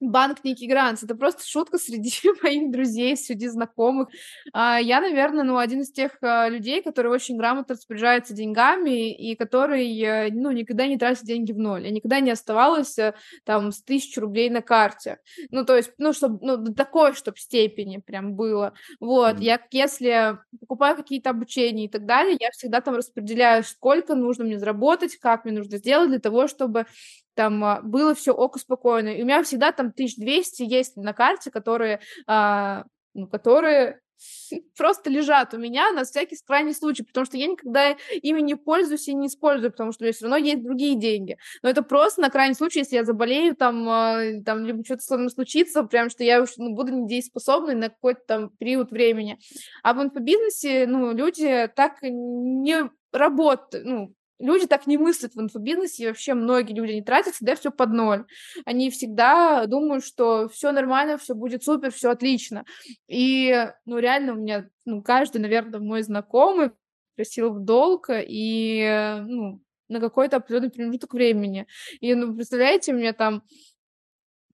банк Ники Гранс. Это просто шутка среди *laughs* моих друзей, среди знакомых. А, я, наверное, ну, один из тех а, людей, который очень грамотно распоряжается деньгами и который, э, ну, никогда не тратит деньги в ноль. Я никогда не оставалась э, там с тысячи рублей на карте. Ну, то есть, ну, чтобы, ну, до такой, чтобы степени прям было. Вот, я, если покупаю какие-то обучения и так далее, я всегда там распределяю, сколько нужно мне заработать, как мне нужно сделать для того, чтобы там а, было все око спокойно. И у меня всегда там 1200 есть на карте, которые, а, ну, которые *laughs* просто лежат у меня на всякий крайний случай, потому что я никогда ими не пользуюсь и не использую, потому что у меня все равно есть другие деньги. Но это просто на крайний случай, если я заболею, там, а, там либо что-то со мной случится, прям что я уж ну, буду недееспособной на какой-то там период времени. А в инфобизнесе, ну, люди так не работают, ну, люди так не мыслят в инфобизнесе, и вообще многие люди не тратят всегда все под ноль. Они всегда думают, что все нормально, все будет супер, все отлично. И, ну, реально у меня, ну, каждый, наверное, мой знакомый просил в долг, и, ну, на какой-то определенный промежуток времени. И, ну, представляете, у меня там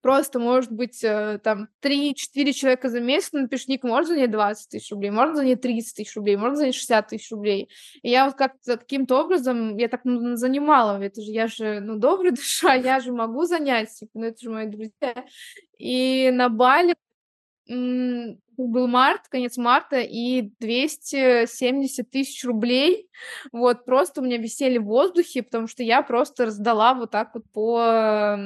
просто, может быть, э, там 3-4 человека за месяц на пешник можно занять 20 тысяч рублей, можно занять 30 тысяч рублей, можно занять 60 тысяч рублей. И я вот как-то каким-то образом, я так ну, занимала, это же я же, ну, добрая *laughs* душа, я же могу занять, типа, ну, это же мои друзья. И на Бали был март, конец марта, и 270 тысяч рублей вот просто у меня висели в воздухе, потому что я просто раздала вот так вот по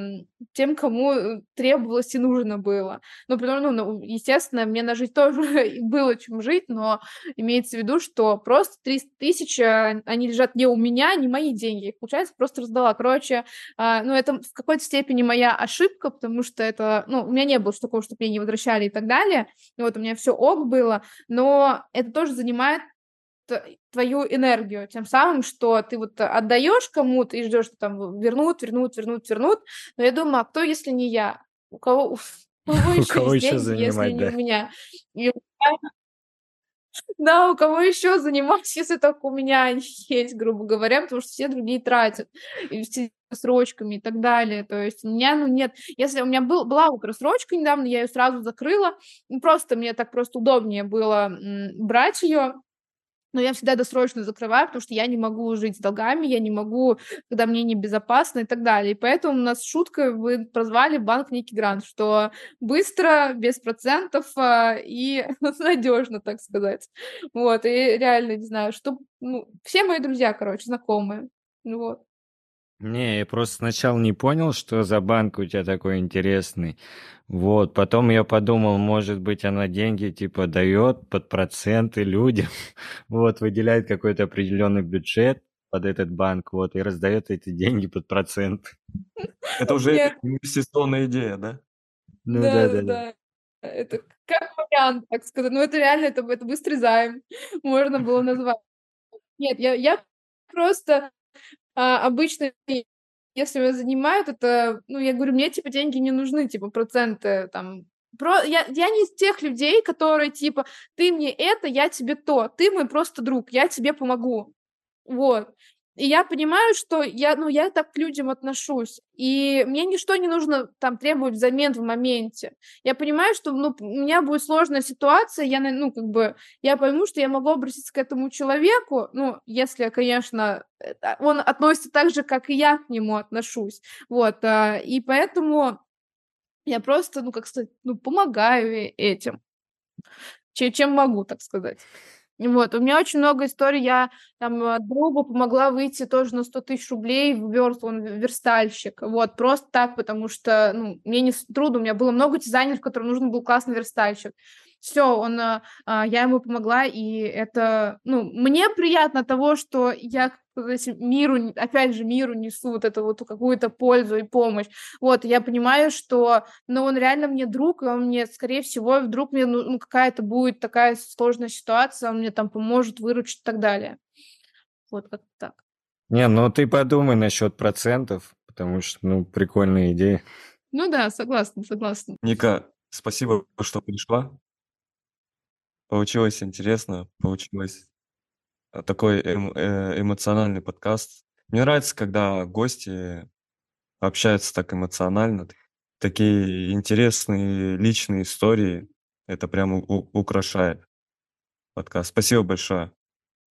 тем, кому требовалось и нужно было. Ну, ну, естественно, мне на жизнь тоже *laughs* было чем жить, но имеется в виду, что просто 300 тысяч, а, они лежат не у меня, не мои деньги, их, получается, просто раздала. Короче, а, ну, это в какой-то степени моя ошибка, потому что это, ну, у меня не было такого, чтобы мне не возвращали и так далее, вот у меня все ок было, но это тоже занимает твою энергию, тем самым, что ты вот отдаешь кому-то и ждешь, что там вернут, вернут, вернут, вернут. Но я думаю, а кто, если не я? У кого, *laughs* у кого еще, *laughs* у кого еще деньги, занимать, если да. не у меня? И да, у кого еще заниматься, *laughs* если только у меня есть, грубо говоря, потому что все другие тратят, и все срочками и так далее. То есть у меня, ну, нет. Если у меня был, была вот рассрочка недавно, я ее сразу закрыла. Ну, просто мне так просто удобнее было брать ее но я всегда досрочно закрываю, потому что я не могу жить с долгами, я не могу, когда мне небезопасно и так далее. И поэтому у нас шутка вы прозвали банк Ники Грант, что быстро, без процентов а, и *laughs* надежно, так сказать. Вот, и реально, не знаю, что... Ну, все мои друзья, короче, знакомые. Вот. Не, я просто сначала не понял, что за банк у тебя такой интересный. Вот, потом я подумал, может быть, она деньги типа дает под проценты людям, *laughs* вот, выделяет какой-то определенный бюджет под этот банк, вот, и раздает эти деньги под процент. *laughs* Это уже Нет. инвестиционная идея, да? Ну да, да, да. Это как вариант, так сказать. Ну, это реально, это, это быстрый займ, *laughs* можно было назвать. Нет, я, я просто а, обычно, если меня занимают, это, ну, я говорю, мне, типа, деньги не нужны, типа, проценты, там, про... я, я не из тех людей, которые, типа, ты мне это, я тебе то, ты мой просто друг, я тебе помогу, вот. И я понимаю, что я, ну, я так к людям отношусь. И мне ничто не нужно там требовать взамен в моменте. Я понимаю, что ну, у меня будет сложная ситуация, я, ну, как бы, я пойму, что я могу обратиться к этому человеку, ну, если, конечно, а, он относится так же, как и я к нему отношусь. Вот, а, и поэтому я просто, ну, как сказать, ну, помогаю этим, чем могу, так сказать. Вот, у меня очень много историй. Я там э, другу помогла выйти тоже на 100 тысяч рублей в верст, он верстальщик. Вот, просто так, потому что, ну, мне не трудно, у меня было много дизайнеров, которым нужен был классный верстальщик все, он, а, а, я ему помогла, и это, ну, мне приятно того, что я миру, опять же, миру несу вот эту вот какую-то пользу и помощь. Вот, я понимаю, что, ну, он реально мне друг, и он мне, скорее всего, вдруг мне, ну, какая-то будет такая сложная ситуация, он мне там поможет, выручит и так далее. Вот как так. Не, ну ты подумай насчет процентов, потому что, ну, прикольная идея. Ну да, согласна, согласна. Ника, спасибо, что пришла. Получилось интересно, получилось э, такой эм, э, эмоциональный подкаст. Мне нравится, когда гости общаются так эмоционально, такие интересные личные истории. Это прям украшает подкаст. Спасибо большое.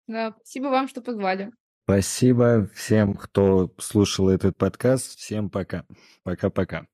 Да, спасибо вам, что позвали. Спасибо всем, кто слушал этот подкаст. Всем пока. Пока-пока.